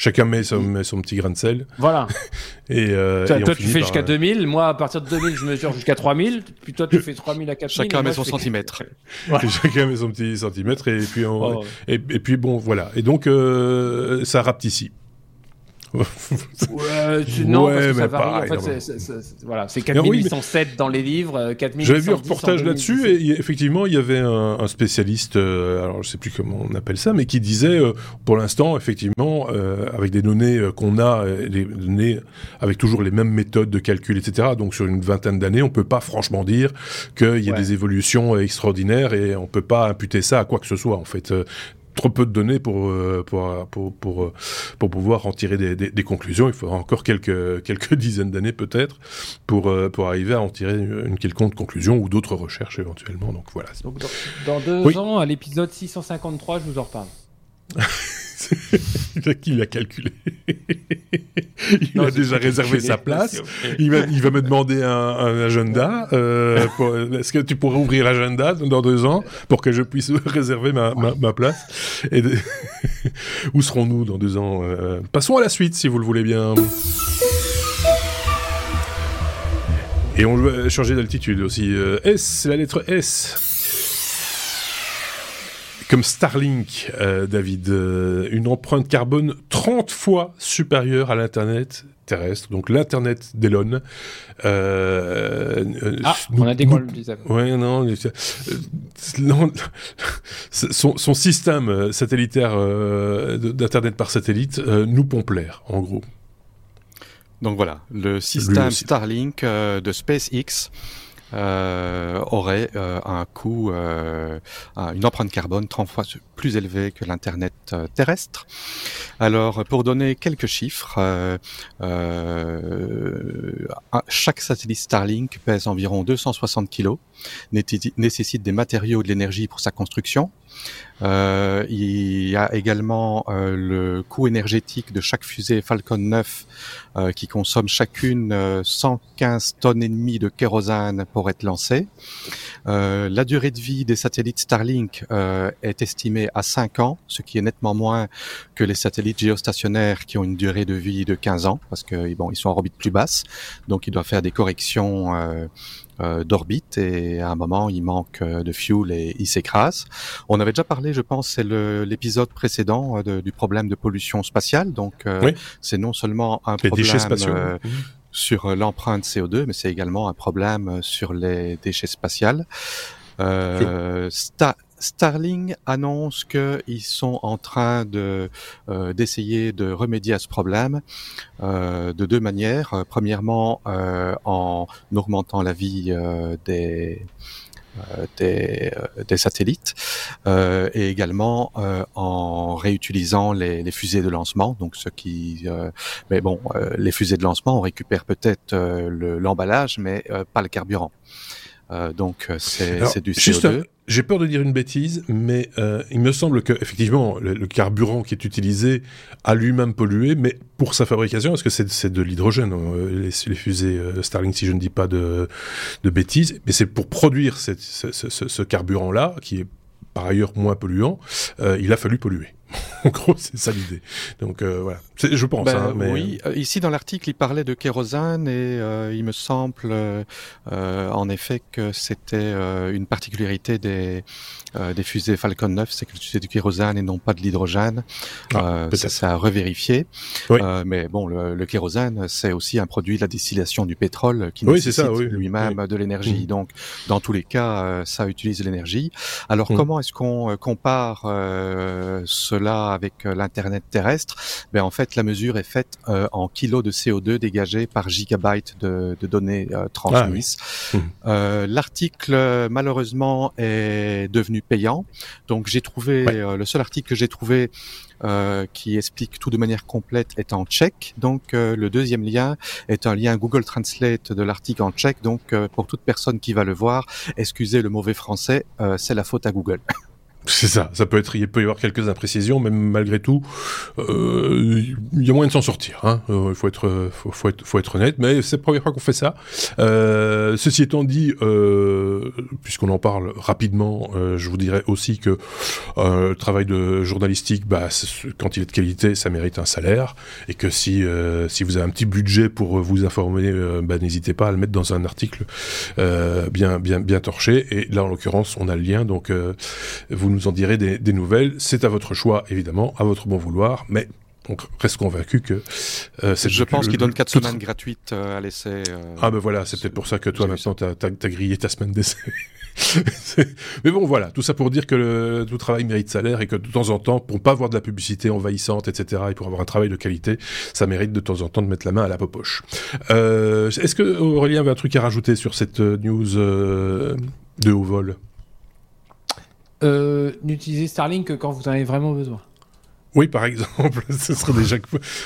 Chacun met son, met son, petit grain de sel. Voilà. et, euh, toi, tu fais jusqu'à 2000. Moi, à partir de 2000, je mesure jusqu'à 3000. Puis toi, tu fais 3000 à 4000. Chacun met son centimètre. Chacun met son petit centimètre. Et puis, on... et, puis bon, voilà. Et donc, euh, ça rapetissait ouais, non, parce que ça varie. En fait, voilà, c'est 4807 dans les livres, 4110 J'avais vu un reportage là-dessus et effectivement, il y avait un, spécialiste, euh, alors je sais plus comment on appelle ça, mais qui disait, euh, pour l'instant, effectivement, euh, avec des données qu'on a, des données avec toujours les mêmes méthodes de calcul, etc. Donc sur une vingtaine d'années, on peut pas franchement dire qu'il y a des évolutions extraordinaires et on peut pas imputer ça à quoi que ce soit. En fait, trop peu de données pour, euh, pour, pour, pour, euh, pour pouvoir en tirer des, des, conclusions. Il faudra encore quelques, quelques dizaines d'années peut-être pour, euh, pour arriver à en tirer une, quelconque conclusion ou d'autres recherches éventuellement. Donc voilà. Donc dans, deux ans, à l'épisode 653, je vous en reparle. il a calculé. il a déjà réservé sa place. Il va, il va me demander un, agenda. Euh, est-ce que tu pourrais ouvrir l'agenda dans deux ans pour que je puisse réserver ma, ma, place? Et Où serons-nous dans deux ans euh, Passons à la suite, si vous le voulez bien. Et on va changer d'altitude aussi. Euh, S, la lettre S comme Starlink, euh, David, euh, une empreinte carbone 30 fois supérieure à l'Internet terrestre, donc l'Internet d'Elon. Euh, ah, on a découvert le Oui, non, non son, son, système satellitaire d'Internet par satellite nous pompe l'air, en gros. Donc voilà, le système Starlink de SpaceX euh, aurait euh, un coût, euh, une empreinte carbone 30 fois plus élevée que l'Internet euh, terrestre. Alors, pour donner quelques chiffres, chaque satellite Starlink pèse environ 260 kg, nécessite des matériaux et de l'énergie pour sa construction. Euh, il y a également euh, le coût énergétique de chaque fusée Falcon 9 euh, qui consomme chacune 115 tonnes et demie de kérosène pour être lancée. la durée de vie des satellites Starlink est estimée à 5 ans, ce qui est nettement moins que les satellites géostationnaires qui ont une durée de vie de 15 ans parce que bon, ils sont en orbite plus basse, donc il doit faire des corrections euh, d'orbite et à un moment il manque euh, de fuel et il s'écrase. On avait déjà parlé, je pense, c'est l'épisode précédent euh, du problème de pollution spatiale. Donc c'est non seulement un problème sur l'empreinte CO2, mais c'est également un problème sur les déchets spatials. Euh, Starling annonce qu'ils sont en train de euh, d'essayer de remédier à ce problème euh, de deux manières. Euh, premièrement, euh, en augmentant la vie euh, des des, des, satellites et également en réutilisant les, les, fusées de lancement. Donc, ce qui, mais bon, les fusées de lancement, on récupère peut-être l'emballage, mais pas le carburant. Donc, c'est du CO2 j'ai peur de dire une bêtise, mais euh, il me semble que effectivement le, carburant qui est utilisé a lui-même pollué, mais pour sa fabrication, est-ce que c'est de l'hydrogène euh, les, fusées euh, Starlink, si je ne dis pas de, de bêtises, mais c'est pour produire cette, ce, ce, ce carburant-là, qui est par ailleurs moins polluant, il a fallu polluer. en gros, c'est ça l'idée. Donc euh, voilà, je pense. Ben, hein, mais... Oui, euh, ici dans l'article, il parlait de kérosène et euh, il me semble euh, en effet que c'était une particularité des, des fusées Falcon 9, c'est que c'était du kérosène et non pas de l'hydrogène. Ah, ça, ça a revérifié. Oui. mais bon, le, le kérosène, c'est aussi un produit de la distillation du pétrole qui nécessite lui-même de l'énergie. Mmh. Donc, dans tous les cas, ça utilise l'énergie. Alors, mmh. comment est-ce qu'on compare ce là avec euh, l'internet terrestre, ben en fait la mesure est faite euh, en kilos de CO2 dégagés par gigabyte de, données euh, transmises. Ah mmh. L'article malheureusement est devenu payant, donc j'ai trouvé le seul article que j'ai trouvé qui explique tout de manière complète est en tchèque. Donc le deuxième lien est un lien Google Translate de l'article en tchèque. Donc pour toute personne qui va le voir, excusez le mauvais français, c'est la faute à Google. C'est ça, ça peut être, il peut y avoir quelques imprécisions, mais malgré tout, euh, il y a moyen de s'en sortir. Hein. Euh, il faut être, honnête, mais c'est la première fois qu'on fait ça. Euh, ceci étant dit, euh, puisqu'on en parle rapidement, je vous dirais aussi que le travail de journalistique, bah, quand il est de qualité, ça mérite un salaire, et que si vous avez un petit budget pour vous informer, bah, n'hésitez pas à le mettre dans un article bien bien torché. Et là, en l'occurrence, on a le lien, donc vous nous en direz des, nouvelles. C'est à votre choix, évidemment, à votre bon vouloir, mais on reste convaincu que euh, Je pense qu'il donne 4 semaines gratuites euh, à l'essai. Euh, ah ben voilà, c'est peut-être pour ça que toi maintenant t'as as, grillé ta semaine d'essai. Mais bon voilà, tout ça pour dire que le, tout travail mérite salaire et que de temps en temps, pour pas avoir de la publicité envahissante, etc., et pour avoir un travail de qualité, ça mérite de temps en temps de mettre la main à la poche. Euh, Est-ce que Aurélien avait un truc à rajouter sur cette news de haut vol? Euh, n'utilisez Starlink que quand vous en avez vraiment besoin. Oui, par exemple, ce serait déjà.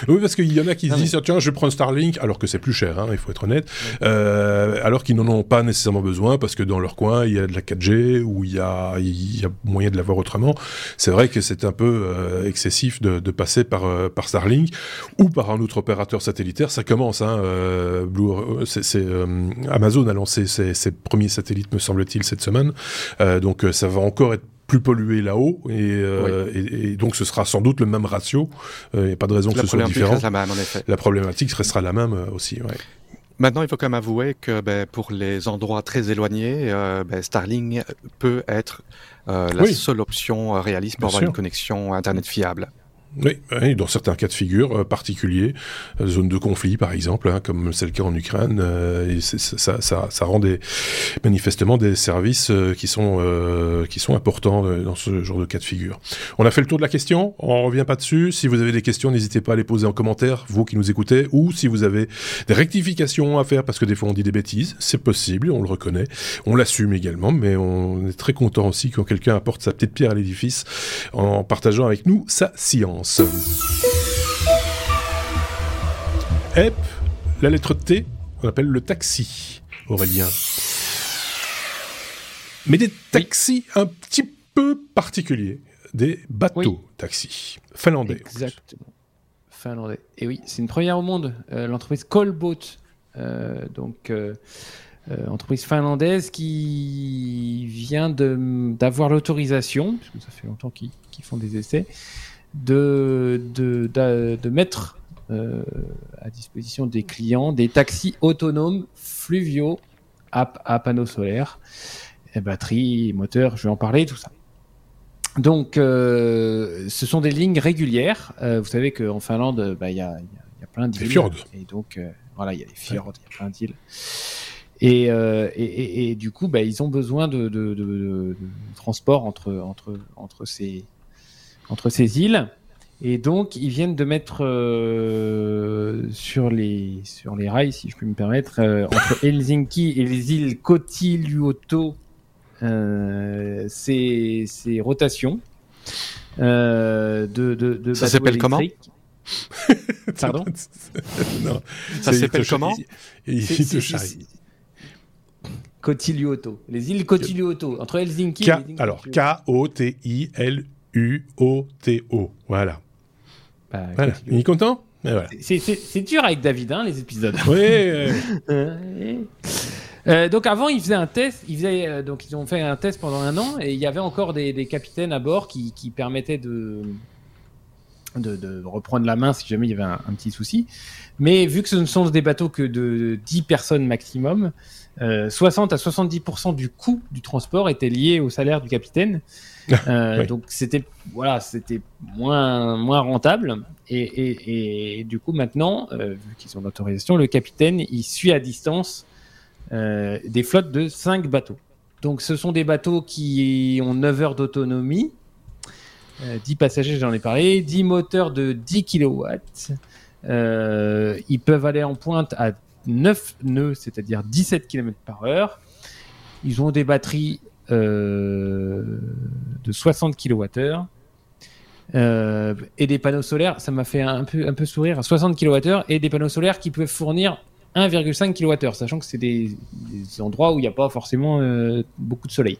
Oui, parce qu'il y en a qui se disent tiens, je prends Starlink, alors que c'est plus cher, hein, il faut être honnête, euh, alors qu'ils n'en ont pas nécessairement besoin parce que dans leur coin il y a de la 4G ou il y a, il y a moyen de l'avoir autrement. C'est vrai que c'est un peu euh, excessif de, de, passer par euh, par Starlink ou par un autre opérateur satellitaire. Ça commence, hein. Euh, Blue, c'est Amazon a lancé ses, ses, premiers satellites, me semble-t-il, cette semaine. donc ça va encore être plus pollué là-haut euh, et, et, donc ce sera sans doute le même ratio. Il euh, n'y a pas de raison que ce soit différent. La, même, en effet. la problématique restera la même euh, aussi. Ouais. Maintenant, il faut quand même avouer que ben, pour les endroits très éloignés, ben, Starlink peut être la seule option réaliste pour avoir une connexion Internet fiable. Oui, dans certains cas de figure euh, particuliers, euh, zone de conflit par exemple, hein, comme c'est le cas en Ukraine, euh, ça, rend manifestement des services qui sont qui sont importants dans ce genre de cas de figure. On a fait le tour de la question, on revient pas dessus. Si vous avez des questions, n'hésitez pas à les poser en commentaire, vous qui nous écoutez, ou si vous avez des rectifications à faire parce que des fois on dit des bêtises, c'est possible, on le reconnaît, on l'assume également, mais on est très content aussi quand quelqu'un apporte sa petite pierre à l'édifice en partageant avec nous sa science. La lettre T, on appelle le taxi, Aurélien. Mais des taxis un petit peu particuliers, des bateaux taxis, finlandais. Exactement, finlandais. Et oui, c'est une première au monde, euh, l'entreprise Colboat, euh, donc euh, entreprise finlandaise qui vient d'avoir l'autorisation, parce que ça fait longtemps qu'ils font des essais, de, de, de, mettre euh, à disposition des clients des taxis autonomes fluviaux à, à panneaux solaires, et batteries, moteurs, je vais en parler, tout ça. Donc, euh, ce sont des lignes régulières. Euh, vous savez qu'en Finlande, bah, il y, a, y, a, plein d'îles. Et donc, voilà, il y a des fjords, il y a plein d'îles. Et, et, et, du coup, bah, ils ont besoin de, de, de, de, transport entre, entre, entre ces, entre ces îles. Et donc, ils viennent de mettre euh, sur, les, sur les rails, si je puis me permettre, euh, entre Helsinki et les îles Kotiluoto, euh, ces, ces, rotations euh, de, de, de Ça s'appelle comment Pardon non, Ça s'appelle comment Kotiluoto. Les îles Kotiluoto, entre Helsinki et Helsinki. Alors, K-O-T-I-L U-O-T-O. Voilà. Bah, voilà. Il est content C'est dur avec David, hein, les épisodes. Oui. Euh, donc avant, ils faisaient un test. Ils faisaient, euh, donc ils ont fait un test pendant un an et il y avait encore des, des capitaines à bord qui, qui permettaient de, de, de, reprendre la main si jamais il y avait un, un, petit souci. Mais vu que ce ne sont des bateaux que de 10 personnes maximum, euh, 60 à 70% du coût du transport était lié au salaire du capitaine. Euh, donc c'était voilà, c'était moins moins rentable. Et, et, et du coup maintenant, euh, vu qu'ils ont l'autorisation, le capitaine il suit à distance euh, des flottes de 5 bateaux. Donc ce sont des bateaux qui ont 9 heures d'autonomie, 10 passagers, j'en ai parlé, 10 moteurs de 10 kW. ils peuvent aller en pointe à 9 nœuds, c'est-à-dire 17 km par heure. Ils ont des batteries euh, de 60 kWh. Euh, et des panneaux solaires, ça m'a fait un peu, un peu sourire, 60 kWh et des panneaux solaires qui peuvent fournir 1,5 kWh, sachant que c'est des, endroits où il n'y a pas forcément euh, beaucoup de soleil.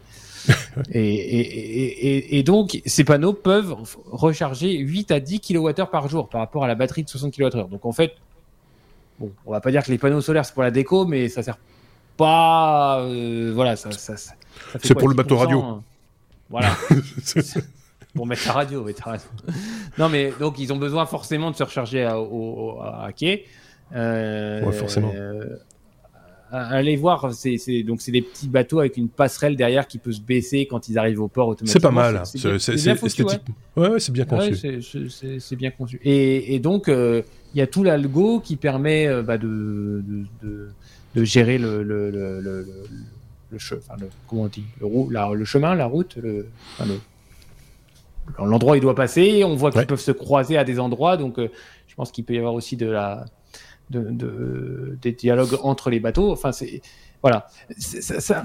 Et, et, donc, ces panneaux peuvent recharger 8 à 10 kWh par jour par rapport à la batterie de 60 kWh. Donc, en fait, bon, on va pas dire que les panneaux solaires c'est pour la déco, mais ça sert pas. Euh, voilà, ça, ça, c'est pour le bateau radio. Hein. Voilà. pour mettre la radio, oui, Non, mais donc ils ont besoin forcément de se recharger à, à, quai. Euh, forcément. Euh, allez voir, c'est donc c'est des petits bateaux avec une passerelle derrière qui peut se baisser quand ils arrivent au port automatiquement. C'est pas mal, c'est esthétique. Ouais, ouais, c'est bien conçu. c'est bien conçu. Et, et donc euh, il y a tout l'algo qui permet euh, bah, de, de, de, gérer le, le, le, le, le, enfin, le comment on dit, le, la, le chemin, la route, le, enfin, l'endroit où il doit passer. On voit qu'ils peuvent se croiser à des endroits, donc euh, je pense qu'il peut y avoir aussi de la, de, de, des dialogues entre les bateaux. Enfin, c'est voilà.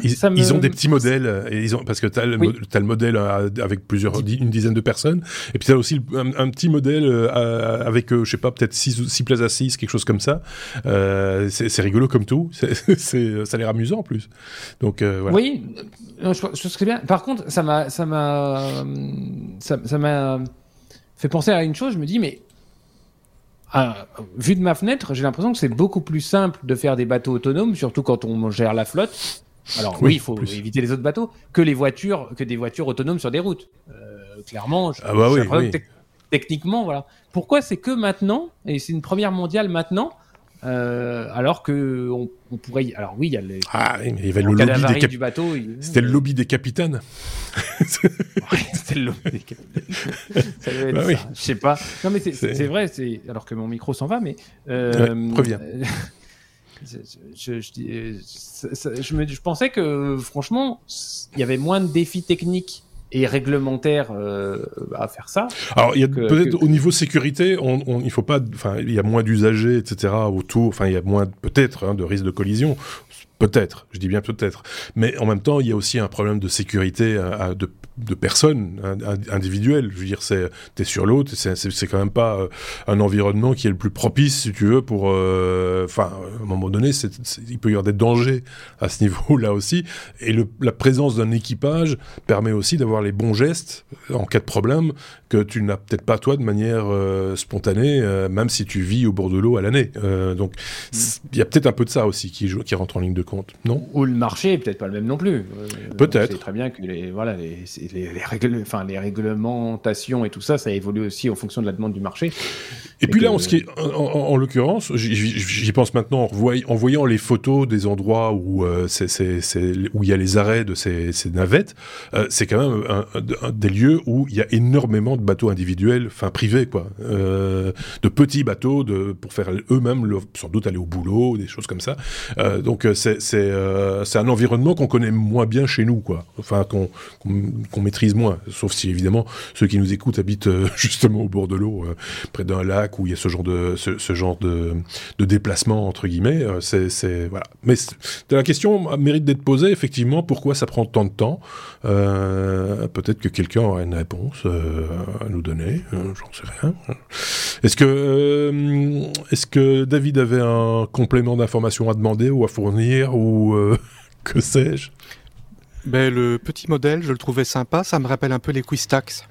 ils, ont des petits modèles, euh, et ils ont, parce que tu as, le modèle euh, avec plusieurs, une dizaine de personnes, et puis tu as aussi un, petit modèle euh, avec, je sais pas, peut-être 6 six, places assises, quelque chose comme ça. Euh, c'est rigolo comme tout, c'est ça a l'air amusant en plus. Donc, voilà. Oui, je, je bien. Par contre, ça m'a ça m'a ça m'a fait penser à une chose, je me dis, mais ah, vu de ma fenêtre, j'ai l'impression que c'est beaucoup plus simple de faire des bateaux autonomes, surtout quand on gère la flotte. Alors oui, il faut éviter les autres bateaux que les voitures, que des voitures autonomes sur des routes. Euh, clairement, ah bah oui, techniquement, voilà. Pourquoi c'est que maintenant, et c'est une première mondiale maintenant, alors que on, pourrait. Y... Alors oui, il y a les. Ah, il y avait le lobby des du bateau. C'était le lobby des capitaines. c'était le lobby des capitaines. ça être bah ça. Je sais pas. Non mais c'est vrai. C'est alors que mon micro s'en va, mais. Euh, reviens. je, je, je, me, je, pensais que franchement, il y avait moins de défis techniques et réglementaires euh, à faire ça. Alors, il y a peut-être au niveau sécurité, on, on, il faut pas, enfin, il y a moins d'usagers, etc. autour. Enfin, il y a moins peut-être hein, de risques de collision. Peut-être, je dis bien peut-être. Mais en même temps, il y a aussi un problème de sécurité de personnes individuelles. Je veux dire, c'est t'es sur l'autre, c'est quand même pas euh, un environnement qui est le plus propice, si tu veux, pour. Euh, enfin, à un moment donné, il peut y avoir des dangers à ce niveau-là aussi. Et la présence d'un équipage permet aussi d'avoir les bons gestes en cas de problème que tu n'as peut-être pas toi de manière euh, spontanée, même si tu vis au bord de l'eau à l'année. donc, il y a peut-être un peu de ça aussi qui, qui rentre en ligne de compte, non? Ou le marché est peut-être pas le même non plus. peut-être. C'est très bien que les voilà les, les, les, enfin, les réglementations et tout ça, ça évolue aussi en fonction de la demande du marché. Et, puis là, en, ce qui en, l'occurrence, j'y pense maintenant en, voyant les photos des endroits où euh, où il y a les arrêts de ces, navettes, euh, c'est quand même un, des lieux où il y a énormément bateaux individuels, enfin privés quoi, euh, de petits bateaux pour faire eux-mêmes sans doute aller au boulot, des choses comme ça. donc c'est c'est un environnement qu'on connaît moins bien chez nous quoi, enfin qu'on maîtrise moins, sauf si évidemment ceux qui nous écoutent habitent justement au bord de l'eau, près d'un lac où il y a ce genre de, déplacement, entre guillemets. Euh, c'est, voilà. Mais la question mérite d'être posée, effectivement, pourquoi ça prend tant de temps? Euh, Peut-être que quelqu'un aura une réponse euh, à nous donner, j'en sais rien. Est-ce que, est-ce que David avait un complément d'information à demander ou à fournir, ou que sais-je? Ben, le petit modèle, je le trouvais sympa, ça me rappelle un peu les Quistax.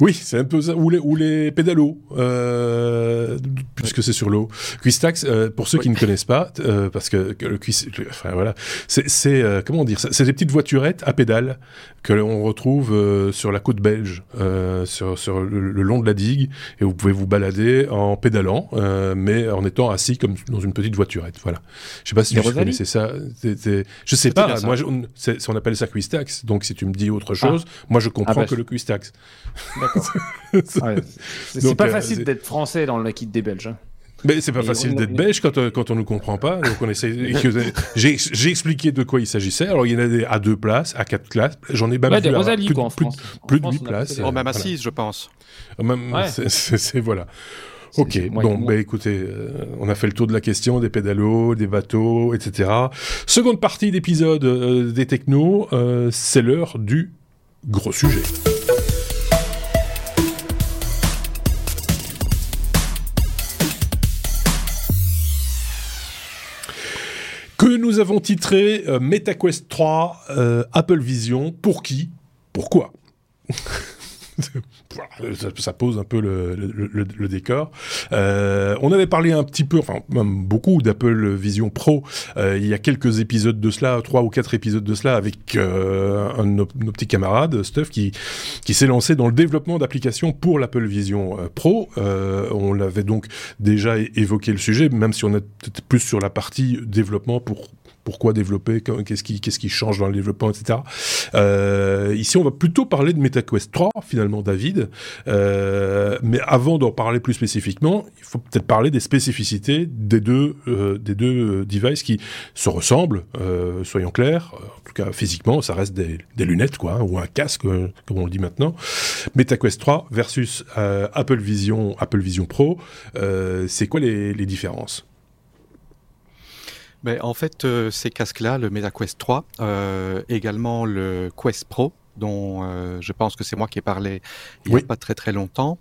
Oui, c'est un peu ça. Ou les, ou les pédalos, euh, puisque c'est sur l'eau. Quistax, euh, pour ceux qui ne connaissent pas, euh, parce que, le quiz, enfin voilà, c'est, euh, comment dire, c'est des petites voiturettes à pédales que l'on retrouve euh, sur la côte belge, euh, sur, sur le, long de la digue, et vous pouvez vous balader en pédalant, mais en étant assis comme dans une petite voiturette. Voilà. Je sais pas si vous connaissez ça. Je sais pas. Moi, on, on, appelle ça Quistax. Donc, si tu me dis autre chose, ah. moi, je comprends ah bah, que le Quistax. c'est pas euh, facile d'être français dans le kit des Belges. Hein. Mais c'est pas facile d'être belge quand, euh, quand on ne comprend pas. Donc on essaie. J'ai expliqué de quoi il s'agissait. Alors il y en a des à deux places, à quatre places. J'en ai même ouais, vu des plus, quoi, plus, plus, de huit places. Oh, même à six, je pense. Même, c'est voilà. Ok, bon, bah, écoutez, euh, on a fait le tour de la question des pédalos, des bateaux, etc. Seconde partie d'épisode des technos, c'est l'heure du gros sujet. Nous avons titré euh, MetaQuest 3 euh, Apple Vision. Pour qui? Pourquoi? ça, pose un peu le, décor. Euh, on avait parlé un petit peu, enfin même beaucoup d'Apple Vision Pro il y a quelques épisodes de cela, trois ou quatre épisodes de cela, avec un de nos, petits camarades, Stuff, qui, qui s'est lancé dans le développement d'applications pour l'Apple Vision Pro. on l'avait donc déjà évoqué le sujet, même si on est peut-être plus sur la partie développement pour pourquoi développer, qu'est-ce qui, change dans le développement, etc. Euh, ici, on va plutôt parler de MetaQuest 3, finalement, David. Euh, mais avant d'en parler plus spécifiquement, il faut peut-être parler des spécificités des deux, euh, des deux devices qui se ressemblent, soyons clairs. En tout cas, physiquement, ça reste des, lunettes, quoi, hein, ou un casque, comme on le dit maintenant. MetaQuest 3 versus Apple Vision, Apple Vision Pro, c'est quoi les, les différences? Ben, en fait, euh, ces casques-là, le MetaQuest 3, euh, également le Quest Pro, dont euh, je pense que c'est moi qui ai parlé il n'y a pas très très longtemps,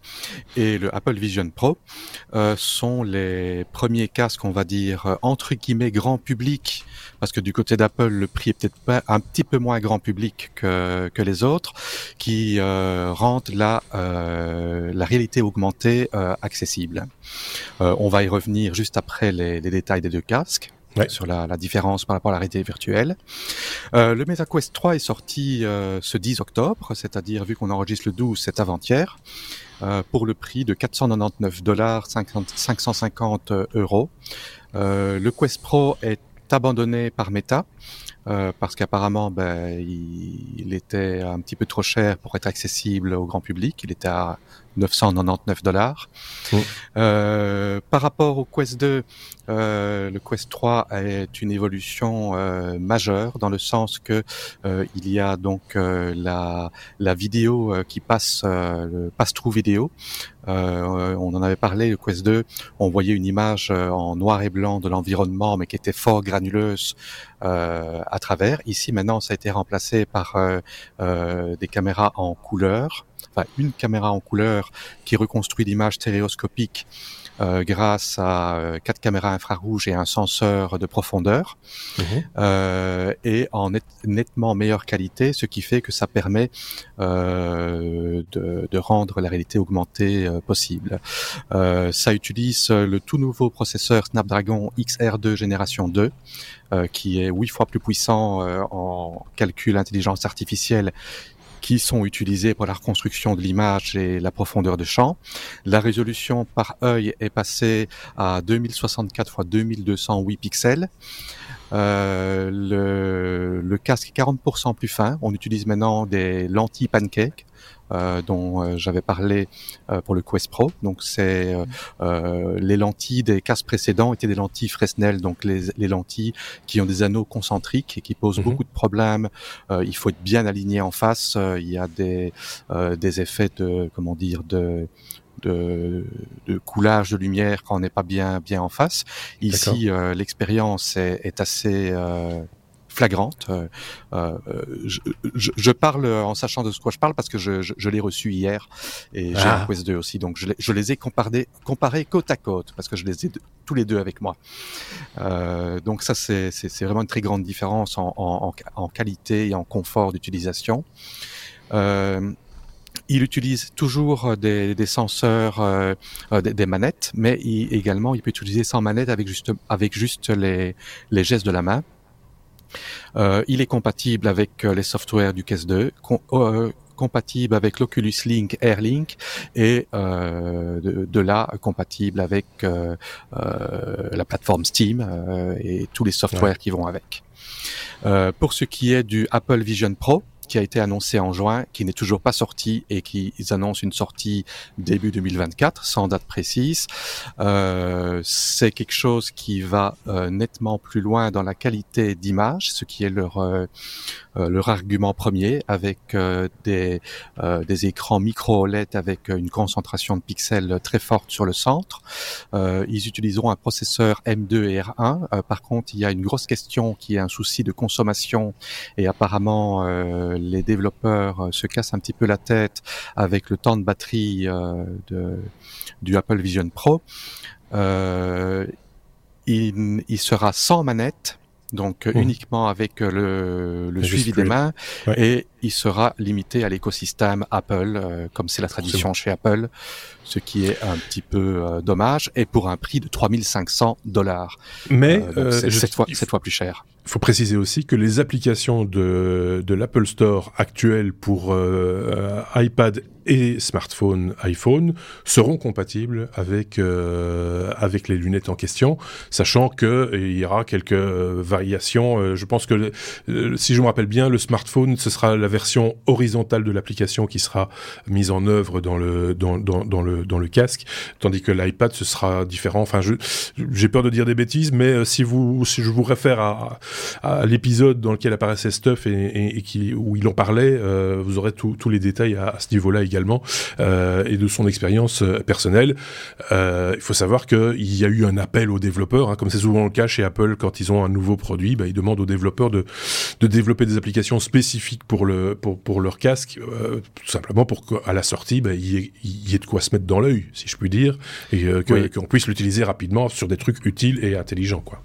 et le Apple Vision Pro euh, sont les premiers casques, on va dire, entre guillemets grand public, parce que du côté d'Apple, le prix est peut-être un petit peu moins grand public que, que les autres, qui euh, rendent la, euh, la réalité augmentée euh, accessible. on va y revenir juste après les, les détails des deux casques sur la, différence par rapport à la réalité virtuelle. Euh, le MetaQuest 3 est sorti euh, ce 10 octobre, c'est-à-dire vu qu'on enregistre le 12, c'est avant-hier, euh, pour le prix de 499 dollars 550 euros. le Quest Pro est abandonné par Meta. Parce qu'apparemment, ben, il, était un petit peu trop cher pour être accessible au grand public. Il était à 999 dollars. Mmh. Euh, par rapport au Quest 2, euh, le Quest 3 est une évolution euh, majeure dans le sens que euh, il y a donc euh, la, la vidéo qui passe, le pass-through vidéo. on en avait parlé, le Quest 2, on voyait une image en noir et blanc de l'environnement, mais qui était fort granuleuse à travers. Ici, maintenant, ça a été remplacé par des caméras en couleur enfin une caméra en couleur qui reconstruit l'image stéréoscopique euh, grâce à euh, quatre caméras infrarouges et un senseur de profondeur, mhm. euh, et en nettement meilleure qualité, ce qui fait que ça permet de, de, rendre la réalité augmentée possible. ça utilise le tout nouveau processeur Snapdragon XR2 génération 2, qui est huit fois plus puissant en calcul intelligence artificielle qui sont utilisés pour la reconstruction de l'image et la profondeur de champ. La résolution par œil est passée à 2064 x 2208 pixels. Euh, le, le, casque est 40% plus fin. On utilise maintenant des lentilles pancake euh, dont euh, j'avais parlé euh, pour le Quest Pro. Donc c'est les lentilles des casques précédents étaient des lentilles Fresnel, donc les, les lentilles qui ont des anneaux concentriques et qui posent mhm. beaucoup de problèmes. il faut être bien aligné en face. il y a des des effets de comment dire de de, de, coulage de lumière quand on n'est pas bien bien en face. Ici, l'expérience est, est, assez flagrante. Euh, euh, je, je, je, parle en sachant de ce quoi je parle parce que je, je l'ai reçu hier et j'ai ah. un Quest 2 aussi, donc je, les ai comparés, comparés côte à côte parce que je les ai tous les deux avec moi. Euh, donc ça c'est vraiment une très grande différence en, en, en qualité et en confort d'utilisation. Euh, il utilise toujours des, des senseurs, euh, euh des, des, manettes, mais il, également il peut utiliser sans manette avec juste avec juste les, les gestes de la main. Euh, il est compatible avec euh, les softwares du Quest 2, euh, compatible avec l'Oculus Link Airlink et de, là compatible avec la plateforme Steam et tous les softwares qui vont avec. pour ce qui est du Apple Vision Pro, qui a été annoncé en juin, qui n'est toujours pas sorti et qui ils annoncent une sortie début 2024 sans date précise. Euh, c'est quelque chose qui va euh, nettement plus loin dans la qualité d'image, ce qui est leur euh, euh, leur argument premier, avec des des écrans micro OLED avec une concentration de pixels très forte sur le centre. ils utiliseront un processeur M2 et R1. par contre, il y a une grosse question qui est un souci de consommation et apparemment les développeurs euh, se cassent un petit peu la tête avec le temps de batterie euh, de, du Apple Vision Pro. Euh, il, il, sera sans manette, donc mmh. uniquement avec le, le suivi des mains, et il sera limité à l'écosystème Apple, comme c'est la tradition chez Apple, ce qui est un petit peu dommage, et pour un prix de 3500 dollars. Mais c'est cette fois, cette fois plus cher. Il faut préciser aussi que les applications de, de l'Apple Store actuelles pour euh, iPad et smartphone iPhone seront compatibles avec euh, avec les lunettes en question, sachant que il y aura quelques euh, variations. Euh, je pense que si je me rappelle bien, le smartphone ce sera la version horizontale de l'application qui sera mise en œuvre dans le dans, dans, dans le dans le casque, tandis que l'iPad ce sera différent. Enfin, j'ai peur de dire des bêtises, mais si vous si je vous réfère à, à l'épisode dans lequel apparaissait Stuff et, et, qui où il en parlait, vous aurez tous les détails à, à ce niveau-là également euh, et de son expérience euh, personnelle. Euh, il faut savoir qu'il y a eu un appel aux développeurs, hein, comme c'est souvent le cas chez Apple quand ils ont un nouveau produit, bah, ils demandent aux développeurs de, de développer des applications spécifiques pour le pour, pour leur casque, tout simplement pour qu'à la sortie, bah, il, y ait, de quoi se mettre dans l'œil, si je puis dire, et qu'on puisse l'utiliser rapidement sur des trucs utiles et intelligents, quoi.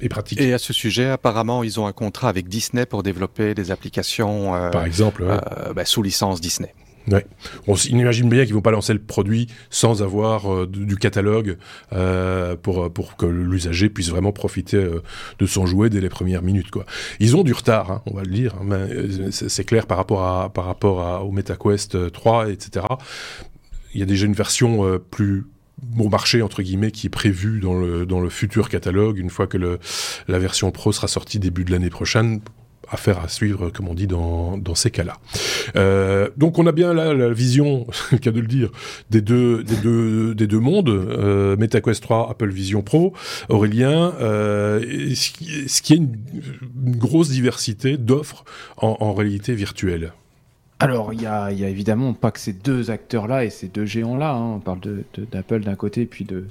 Et pratique. Et à ce sujet, apparemment, ils ont un contrat avec Disney pour développer des applications, par exemple, bah, sous licence Disney. Ouais. On imagine bien qu'ils vont pas lancer le produit sans avoir euh, du catalogue euh, pour pour que l'usager puisse vraiment profiter euh, de son jouet dès les premières minutes quoi. Ils ont du retard, hein, on va le dire, hein, mais euh, c'est clair par rapport à par rapport à, au MetaQuest 3 etc. Il y a déjà une version plus bon marché entre guillemets qui est prévu dans le le futur catalogue une fois que le, la version pro sera sortie début de l'année prochaine affaire à suivre, comme on dit, dans, ces cas-là. Euh, donc on a bien là la vision, cas de le dire, des deux, des deux, des deux mondes, euh, MetaQuest 3, Apple Vision Pro, Aurélien, euh, ce qui est une, grosse diversité d'offres en réalité virtuelle. Alors, il y a, y a, évidemment pas que ces deux acteurs-là et ces deux géants-là. Hein. On parle d'Apple d'un côté, puis de,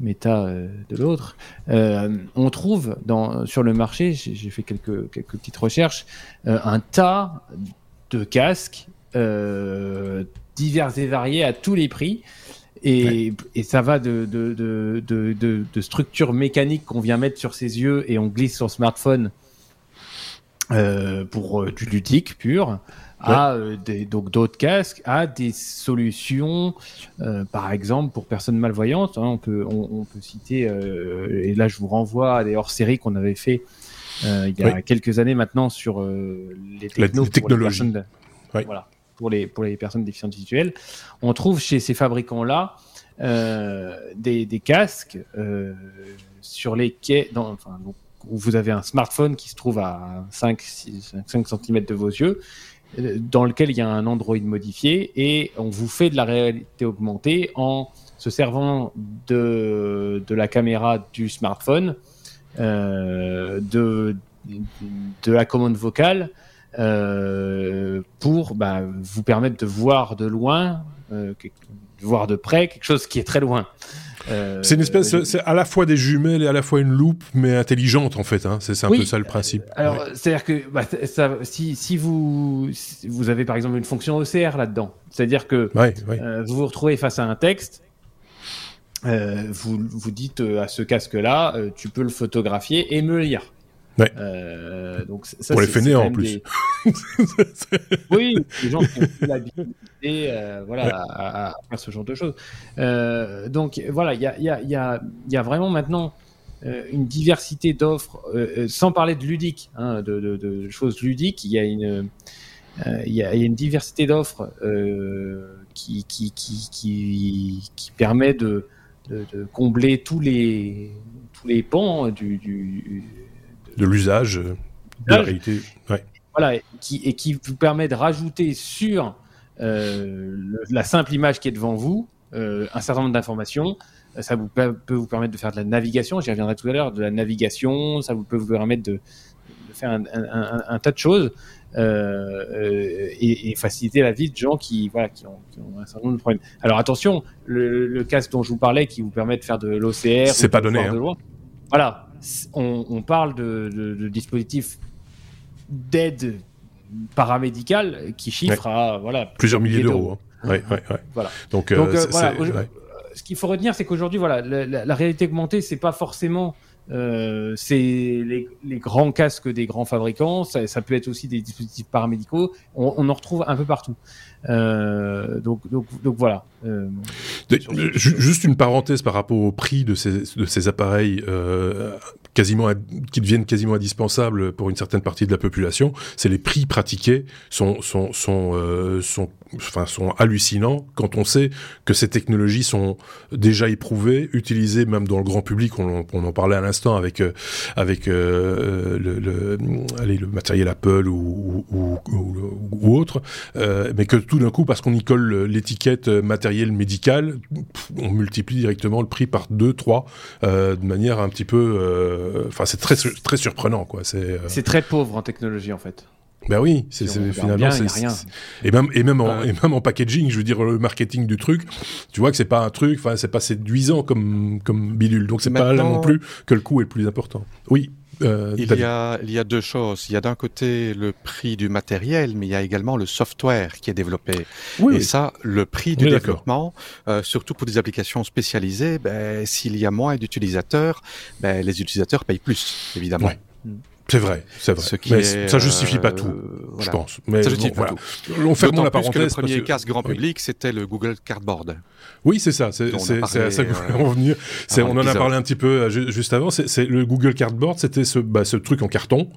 Meta euh, de l'autre. Euh, on trouve dans, sur le marché, j'ai fait quelques, quelques petites recherches, euh, un tas de casques divers et variés à tous les prix. Et, et ça va de, de, de, de, structures mécaniques qu'on vient mettre sur ses yeux et on glisse sur smartphone pour du ludique pur à euh, des, donc d'autres casques, à des solutions, euh, par exemple pour personnes malvoyantes. Hein, on peut on, peut citer euh, et là je vous renvoie à des hors-séries qu'on avait fait il y a quelques années maintenant sur les, technologies. Voilà pour les pour les personnes déficientes visuelles. On trouve chez ces fabricants là des, des casques sur lesquels dans, enfin, où vous avez un smartphone qui se trouve à 5, 6, 5 cm de vos yeux dans lequel il y a un Android modifié et on vous fait de la réalité augmentée en se servant de, la caméra du smartphone, euh, de, la commande vocale euh, pour bah, vous permettre de voir de loin, euh, de voir de près quelque chose qui est très loin. Euh, c'est une espèce, c'est à la fois des jumelles et à la fois une loupe, mais intelligente en fait. Hein. C'est un peu ça le principe. Alors, c'est-à-dire que bah, ça, si, si vous vous avez par exemple une fonction OCR là-dedans, c'est-à-dire que euh, vous vous retrouvez face à un texte, euh, vous vous dites à ce casque-là, tu peux le photographier et me lire. Euh, donc ça, Pour les fainéants en plus. oui, les gens qui ont l'habilité euh, voilà, à, faire ce genre de choses. Euh, donc voilà, il y a, y, a, y, a, y a, vraiment maintenant euh, une diversité d'offres, sans parler de ludique, hein, de, de, de, choses ludiques. Il y a une, y, a, diversité d'offres qui, qui, qui, qui, qui permet de, de, combler tous les, tous les pans du, du de l'usage, euh, de la réalité. Voilà, et qui, et qui vous permet de rajouter sur euh, la simple image qui est devant vous euh, un certain nombre d'informations. Ça vous peut, vous permettre de faire de la navigation, j'y reviendrai tout à l'heure, de la navigation, ça vous peut vous permettre de, faire un, tas de choses et, faciliter la vie de gens qui, voilà, qui, ont, un certain nombre de problèmes. Alors attention, le, casque dont je vous parlais qui vous permet de faire de l'OCR, c'est pas donné. Hein. Voilà, on, parle de, dispositifs d'aide paramédicale qui chiffrent à voilà, plusieurs milliers d'euros. Hein. Voilà. Donc, euh, euh, ce qu'il faut retenir, c'est qu'aujourd'hui, voilà, la, réalité augmentée, c'est pas forcément euh, c'est les, grands casques des grands fabricants, ça, peut être aussi des dispositifs paramédicaux, on, en retrouve un peu partout. donc, donc, donc, voilà. juste une parenthèse par rapport au prix de ces, de ces appareils quasiment qui deviennent quasiment indispensables pour une certaine partie de la population, c'est les prix pratiqués sont sont euh, sont enfin sont hallucinants quand on sait que ces technologies sont déjà éprouvées, utilisées même dans le grand public. On, en parlait à l'instant avec euh, avec euh, le, le, allez, le matériel Apple ou autre, mais que tout d'un coup parce qu'on y colle l'étiquette matériel médical, on multiplie directement le prix par deux trois de manière un petit peu enfin, c'est très très surprenant, quoi. C'est euh, c'est très pauvre en technologie, en fait. Ben oui, c'est finalement c'est et même et même en et même en packaging, je veux dire le marketing du truc, tu vois que c'est pas un truc, enfin c'est pas séduisant comme comme bidule, donc c'est pas là non plus que le coût est le plus important. Oui. Euh, il, y a, il y a deux choses. Il y a d'un côté le prix du matériel, mais il y a également le software qui est développé. Oui, et ça, le prix du développement, euh, surtout pour des applications spécialisées, ben, s'il y a moins d'utilisateurs, ben, les utilisateurs payent plus, évidemment. C'est vrai, c'est vrai. Ce qui mais ça justifie pas tout. Euh, je pense. Mais ça, je bon, voilà. On ferme la parenthèse. Que le premier casque grand public, c'était le Google Cardboard. Oui, c'est ça. C'est à ça que euh, on en a parlé un petit peu euh, juste avant. C'est le Google Cardboard, c'était ce, bah, ce truc en carton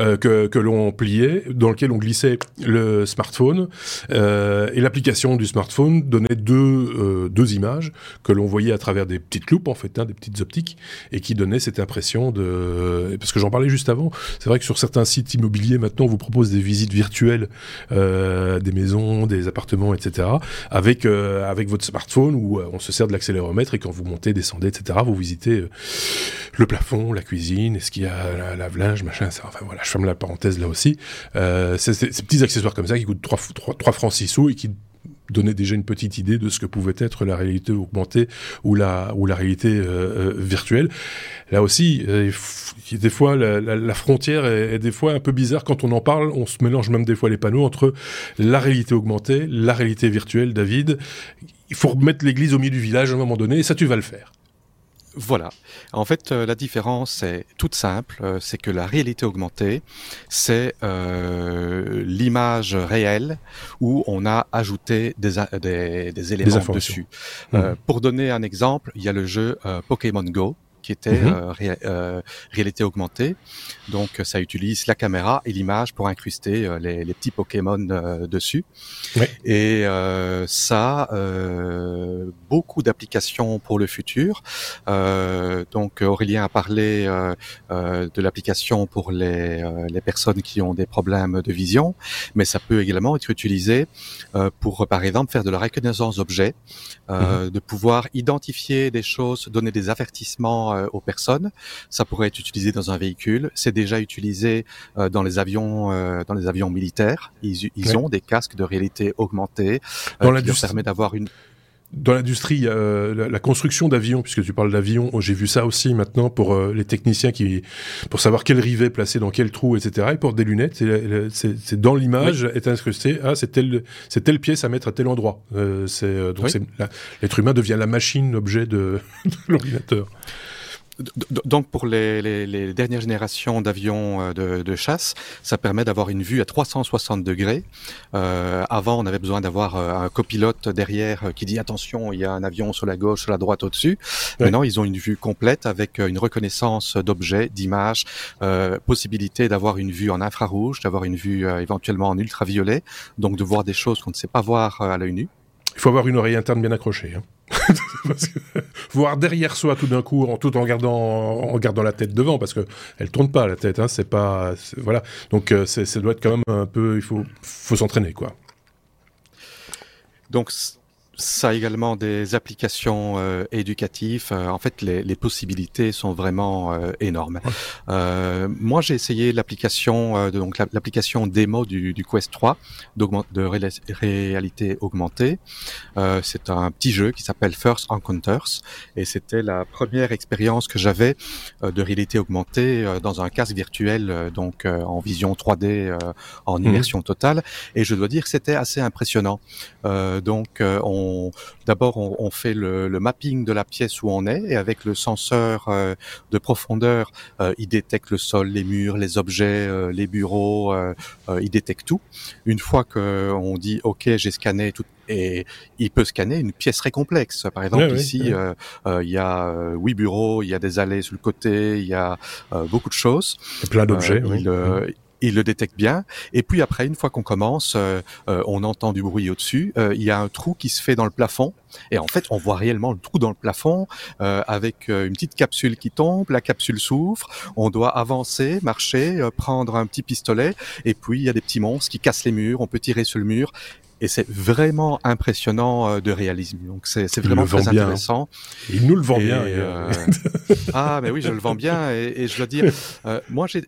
euh, que, que l'on pliait, dans lequel on glissait le smartphone euh, et l'application du smartphone donnait deux euh, deux images que l'on voyait à travers des petites loupes en fait, hein, des petites optiques et qui donnaient cette impression de parce que j'en parlais juste avant. C'est vrai que sur certains sites immobiliers maintenant on vous propose des visites virtuelles des maisons, des appartements, etc. avec avec votre smartphone où euh, on se sert de l'accéléromètre et quand vous montez, descendez, etc., vous visitez euh, le plafond, la cuisine, est-ce qu'il y a la lave-linge, machin, ça, enfin voilà, je ferme la parenthèse là aussi. Euh, c'est ces petits accessoires comme ça qui coûtent 3, 3, francs 6 sous et qui donnaient déjà une petite idée de ce que pouvait être la réalité augmentée ou la ou la réalité virtuelle. Là aussi, des fois la, frontière est, est, des fois un peu bizarre quand on en parle. On se mélange même des fois les panneaux entre la réalité augmentée, la réalité virtuelle. David, il faut remettre l'église au milieu du village à un moment donné, et ça, tu vas le faire. Voilà. En fait, euh, la différence est toute simple. Euh, c'est que la réalité augmentée, c'est euh, l'image réelle où on a ajouté des, des, des éléments dessus. Mmh. Pour donner un exemple, il y a le jeu Pokémon Go qui était mhm. euh, euh, réalité augmentée. Donc ça utilise la caméra et l'image pour incruster euh, les, les, petits Pokémon dessus. Et ça, beaucoup d'applications pour le futur. donc Aurélien a parlé de l'application pour les, les personnes qui ont des problèmes de vision, mais ça peut également être utilisé pour, par exemple, faire de la reconnaissance d'objets, mhm. de pouvoir identifier des choses, donner des avertissements euh, aux personnes. Ça pourrait être utilisé dans un véhicule. C'est déjà utilisé euh, dans les avions, euh, dans les avions militaires. Ils, ils ont des casques de réalité augmentée dans qui leur permet d'avoir une dans l'industrie, euh, la, construction d'avions, puisque tu parles d'avions, j'ai vu ça aussi maintenant pour euh, les techniciens qui, pour savoir quel rivet placer dans quel trou, etc. Ils portent des lunettes. C'est dans l'image est incrusté. Ah, c'est telle, c'est telle pièce à mettre à tel endroit. Euh, c'est donc l'être humain devient la machine, l'objet de, de l'ordinateur. Donc pour les, les, les, dernières générations d'avions euh, de, de, chasse, ça permet d'avoir une vue à 360 degrés. Euh, avant, on avait besoin d'avoir euh, un copilote derrière euh, qui dit attention, il y a un avion sur la gauche, sur la droite, au-dessus. Maintenant, ils ont une vue complète avec une reconnaissance d'objets, d'images, euh, possibilité d'avoir une vue en infrarouge, d'avoir une vue éventuellement en ultraviolet, donc de voir des choses qu'on ne sait pas voir à l'œil nu. Il faut avoir une oreille interne bien accrochée. Hein. voir derrière soi tout d'un coup, en, tout en gardant, en gardant la tête devant, parce que elle tourne pas la tête. Hein, c'est pas, voilà. Donc euh, ça doit être quand même un peu, il faut, faut s'entraîner quoi. Donc ça a également des applications euh, éducatives. Euh, en fait, les, les, possibilités sont vraiment euh, énormes. Moi, j'ai essayé l'application, donc l'application démo du, du Quest 3 de réalité augmentée. c'est un petit jeu qui s'appelle First Encounters et c'était la première expérience que j'avais de réalité augmentée dans un casque virtuel, donc en vision 3D, en mhm. immersion totale. Et je dois dire que c'était assez impressionnant. donc, on d'abord on, fait le, mapping de la pièce où on est et avec le senseur euh, de profondeur, euh, il détecte le sol, les murs, les objets, euh, les bureaux, il détecte tout. Une fois que on dit OK, j'ai scanné tout et il peut scanner une pièce très complexe. Par exemple, ici, il y a huit bureaux, il y a des allées sur le côté, il y a beaucoup de choses. plein d'objets. oui il le détecte bien. Et puis après, une fois qu'on commence, euh, euh, on entend du bruit au-dessus. Euh, il y a un trou qui se fait dans le plafond. Et en fait, on voit réellement le trou dans le plafond avec une petite capsule qui tombe. La capsule s'ouvre. On doit avancer, marcher, prendre un petit pistolet. Et puis, il y a des petits monstres qui cassent les murs. On peut tirer sur le mur et c'est vraiment impressionnant de réalisme. Donc c'est vraiment très intéressant. Il nous le vend bien. ah mais oui, je le vends bien et, et je dois dire, moi j'ai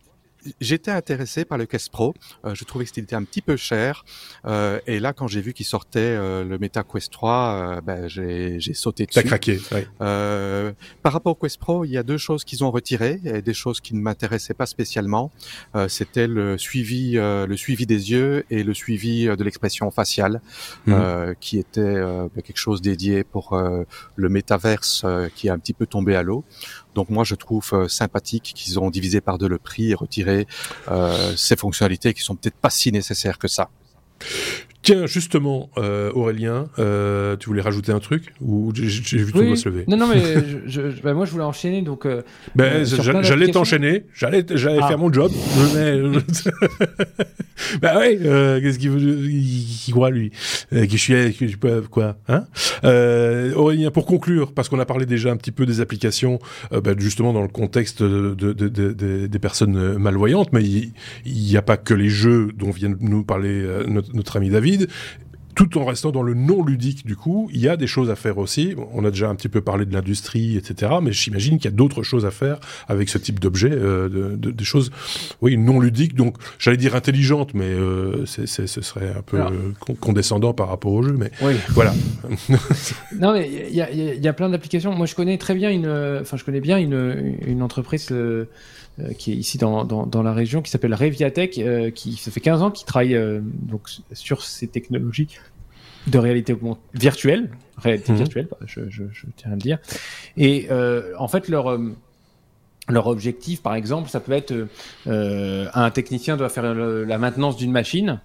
j'étais intéressé par le Quest Pro. Euh, je trouvais que c'était un petit peu cher. Euh, et là, quand j'ai vu qu'il sortait euh, le Meta Quest 3, ben, j'ai sauté dessus. T'as craqué. par rapport au Quest Pro, il y a deux choses qu'ils ont retirées et des choses qui ne m'intéressaient pas spécialement. C'était le suivi, le suivi des yeux et le suivi de l'expression faciale, mmh. qui était ben, quelque chose dédié pour le métaverse qui est un petit peu tombé à l'eau. Donc moi, je trouve sympathique qu'ils ont divisé par deux le prix et retiré ces fonctionnalités qui sont peut-être pas si nécessaires que ça. Tiens, justement, euh, Aurélien, euh, tu voulais rajouter un truc ou j'ai vu ton doigt se lever? Non, non, mais je, bah, moi je voulais enchaîner, donc. Euh, ben, j'allais t'enchaîner, j'allais, j'allais ah. faire mon job. bah oui, qu'est-ce qu'il veut, il, croit lui, que je suis, peux, quoi, hein? Aurélien, pour conclure, parce qu'on a parlé déjà un petit peu des applications, bah, justement dans le contexte de, de, de, des personnes malvoyantes, mais il n'y a pas que les jeux dont vient nous parler notre, notre ami David tout en restant dans le non ludique du coup, il y a des choses à faire aussi. On a déjà un petit peu parlé de l'industrie, etc. Mais j'imagine qu'il y a d'autres choses à faire avec ce type d'objet, euh, de, des choses, oui, non ludiques. Donc, j'allais dire intelligentes, mais euh, ce serait un peu condescendant par rapport au jeu. Mais oui. voilà. non, mais il y a, plein d'applications. Moi, je connais très bien une, enfin, je connais bien une, une entreprise. Euh, euh, qui est ici dans, dans, dans, la région, qui s'appelle Reviatech, euh, qui ça fait 15 ans qu'il travaille euh, donc sur ces technologies de réalité virtuelle, réalité mhm. virtuelle, je, je, je, tiens à le dire. Et en fait, leur leur objectif, par exemple, ça peut être un technicien doit faire la maintenance d'une machine.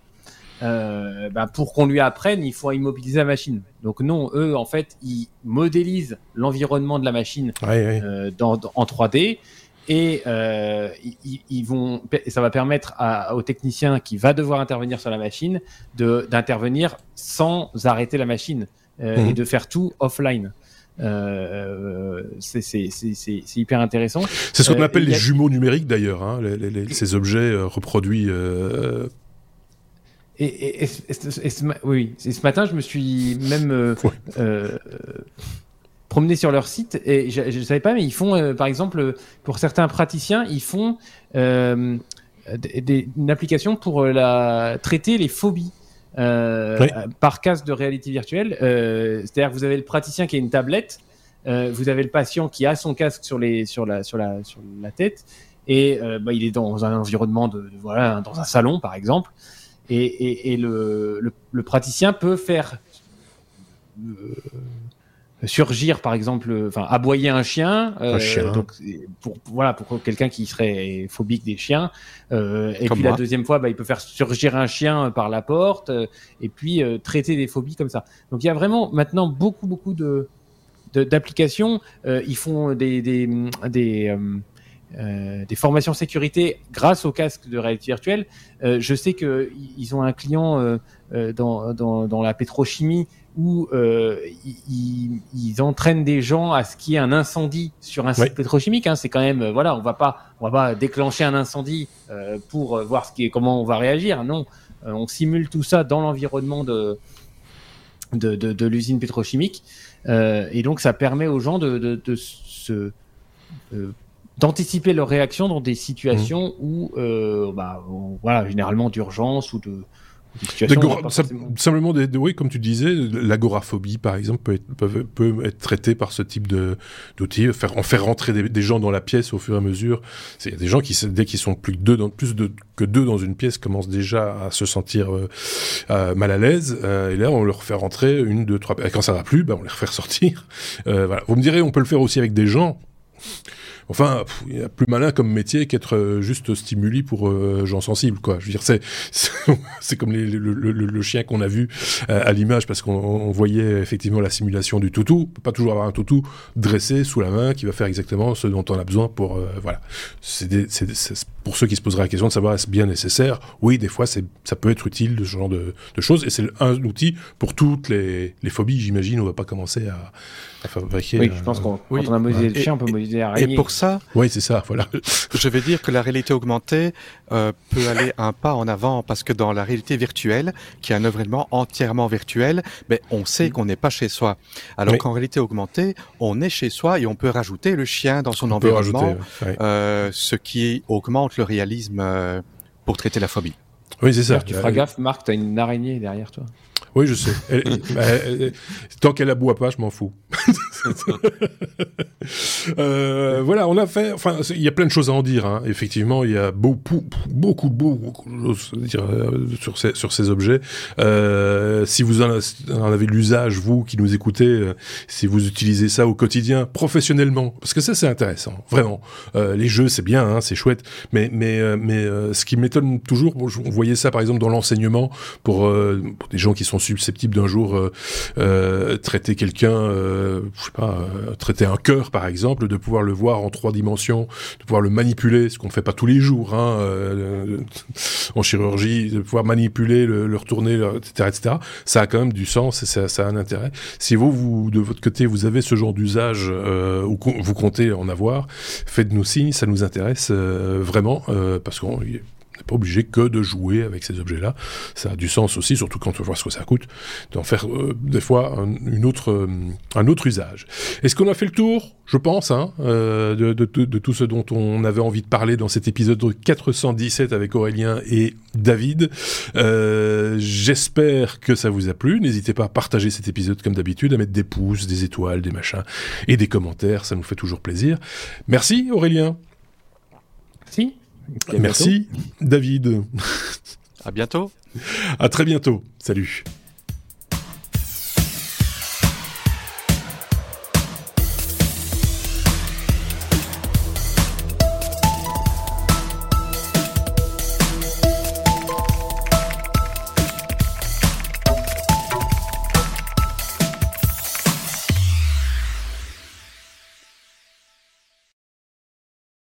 Euh, ben pour qu'on lui apprenne, il faut immobiliser la machine. Donc non, eux, en fait, ils modélisent l'environnement de la machine Euh, dans, en 3D et euh, ils, vont, ça va permettre à, au technicien qui va devoir intervenir sur la machine d'intervenir sans arrêter la machine euh, et mhm. de faire tout offline. Euh, c'est hyper intéressant. C'est ce qu'on euh, appelle les jumeaux numériques d'ailleurs, hein, ces objets reproduits. Et, et, et, et, ce, oui, ce matin, je me suis même promener sur leur site et je ne savais pas, mais ils font, euh, par exemple, pour certains praticiens, ils font euh, des, une application pour euh, la, traiter les phobies. Euh, par casque de réalité virtuelle. C'est-à-dire que vous avez le praticien qui a une tablette, vous avez le patient qui a son casque sur, les, sur, la, sur, la, sur la tête, et bah, il est dans un environnement de, voilà, dans un salon par exemple, et, et, et le, le, le, praticien peut faire surgir par exemple enfin aboyer un chien, euh, donc pour, voilà pour quelqu'un qui serait phobique des chiens euh, et puis la deuxième fois bah, il peut faire surgir un chien par la porte euh, et puis euh, traiter des phobies comme ça. Donc il y a vraiment maintenant beaucoup beaucoup de d'applications. Ils font des des, des euh, des formations sécurité grâce au casque de réalité virtuelle. Euh, je sais que ils ont un client euh, dans, dans, dans, la pétrochimie où euh, ils, ils, entraînent des gens à ce qu'il y ait un incendie sur un site pétrochimique. Hein. C'est quand même, euh, voilà, on va pas, on va pas déclencher un incendie euh, pour voir ce qui est, comment on va réagir. Non, euh, on simule tout ça dans l'environnement de de, de, de l'usine pétrochimique, et donc ça permet aux gens de, de, de se d'anticiper leur réaction dans des situations mmh. où, bah, voilà, généralement d'urgence ou de simplement, des, oui, comme tu disais, l'agoraphobie, par exemple, peut être, peut, être traitée par ce type d'outils, faire, en faire rentrer des, gens dans la pièce au fur et à mesure. Il y a des gens qui, dès qu'ils sont plus, deux dans, plus de, que deux dans une pièce, commencent déjà à se sentir euh, euh, mal à l'aise. Euh, et là, on leur fait rentrer une, deux, trois. Et quand ça va plus, ben, on les refait voilà. Vous me direz, on peut le faire aussi avec des gens. Enfin, il y a plus malin comme métier qu'être euh, juste stimuli pour euh, gens sensibles, quoi. Je veux dire, c'est c'est comme le, chien qu'on a vu euh, à l'image parce qu'on voyait effectivement la simulation du toutou. On peut pas toujours avoir un toutou dressé sous la main qui va faire exactement ce dont on a besoin pour voilà. C'est pour ceux qui se poseraient la question de savoir est-ce bien nécessaire? Oui, des fois, c'est ça peut être utile de ce genre de, de choses et c'est un outil pour toutes les, les phobies. J'imagine, on va pas commencer à oui, je pense qu'on quand on a modélisé le chien, on peut modéliser l'araignée. Et pour ça, oui, c'est ça, voilà. Je vais dire que la réalité augmentée euh, peut aller un pas en avant parce que dans la réalité virtuelle, qui est un événement entièrement virtuel, ben, on sait qu'on n'est pas chez soi. Alors qu'en réalité augmentée, on est chez soi et on peut rajouter le chien dans son environnement, euh, ce qui augmente le réalisme euh, pour traiter la phobie. Oui, c'est ça. Tu feras gaffe, Marc, tu as une araignée derrière toi. Oui, je sais. tant qu'elle aboie pas, je m'en fous. euh, voilà, on a fait. Enfin, il y a plein de choses à en dire. Hein. Effectivement, il y a beaucoup, beaucoup, beaucoup de choses à dire euh, sur ces, sur ces objets. Euh, si vous en, avez l'usage, vous qui nous écoutez, euh, si vous utilisez ça au quotidien, professionnellement, parce que ça, c'est intéressant, vraiment. Les jeux, c'est bien, hein, c'est chouette, mais mais mais ce qui m'étonne toujours, on voyait ça par exemple dans l'enseignement pour, pour, des gens qui sont susceptibles d'un jour traiter quelqu'un, je sais pas, traiter un cœur par exemple, de pouvoir le voir en trois dimensions, de pouvoir le manipuler, ce qu'on ne fait pas tous les jours hein, euh, en chirurgie, de pouvoir manipuler, le, retourner, etc., etc. Ça a quand même du sens et ça, a un intérêt. Si vous, vous, de votre côté, vous avez ce genre d'usage euh, ou vous comptez en avoir, faites-nous signe, ça nous intéresse euh, vraiment parce qu'on n'est pas obligé que de jouer avec ces objets-là. Ça a du sens aussi, surtout quand on voit ce que ça coûte, d'en faire euh, des fois un, une autre, euh, un autre usage. Est-ce qu'on a fait le tour, je pense, hein, euh, de, de, tout ce dont on avait envie de parler dans cet épisode 417 avec Aurélien et David J'espère que ça vous a plu. N'hésitez pas à partager cet épisode comme d'habitude, à mettre des pouces, des étoiles, des machins et des commentaires. Ça nous fait toujours plaisir. Merci Aurélien. Si. Merci, David. À bientôt. À très bientôt. Salut.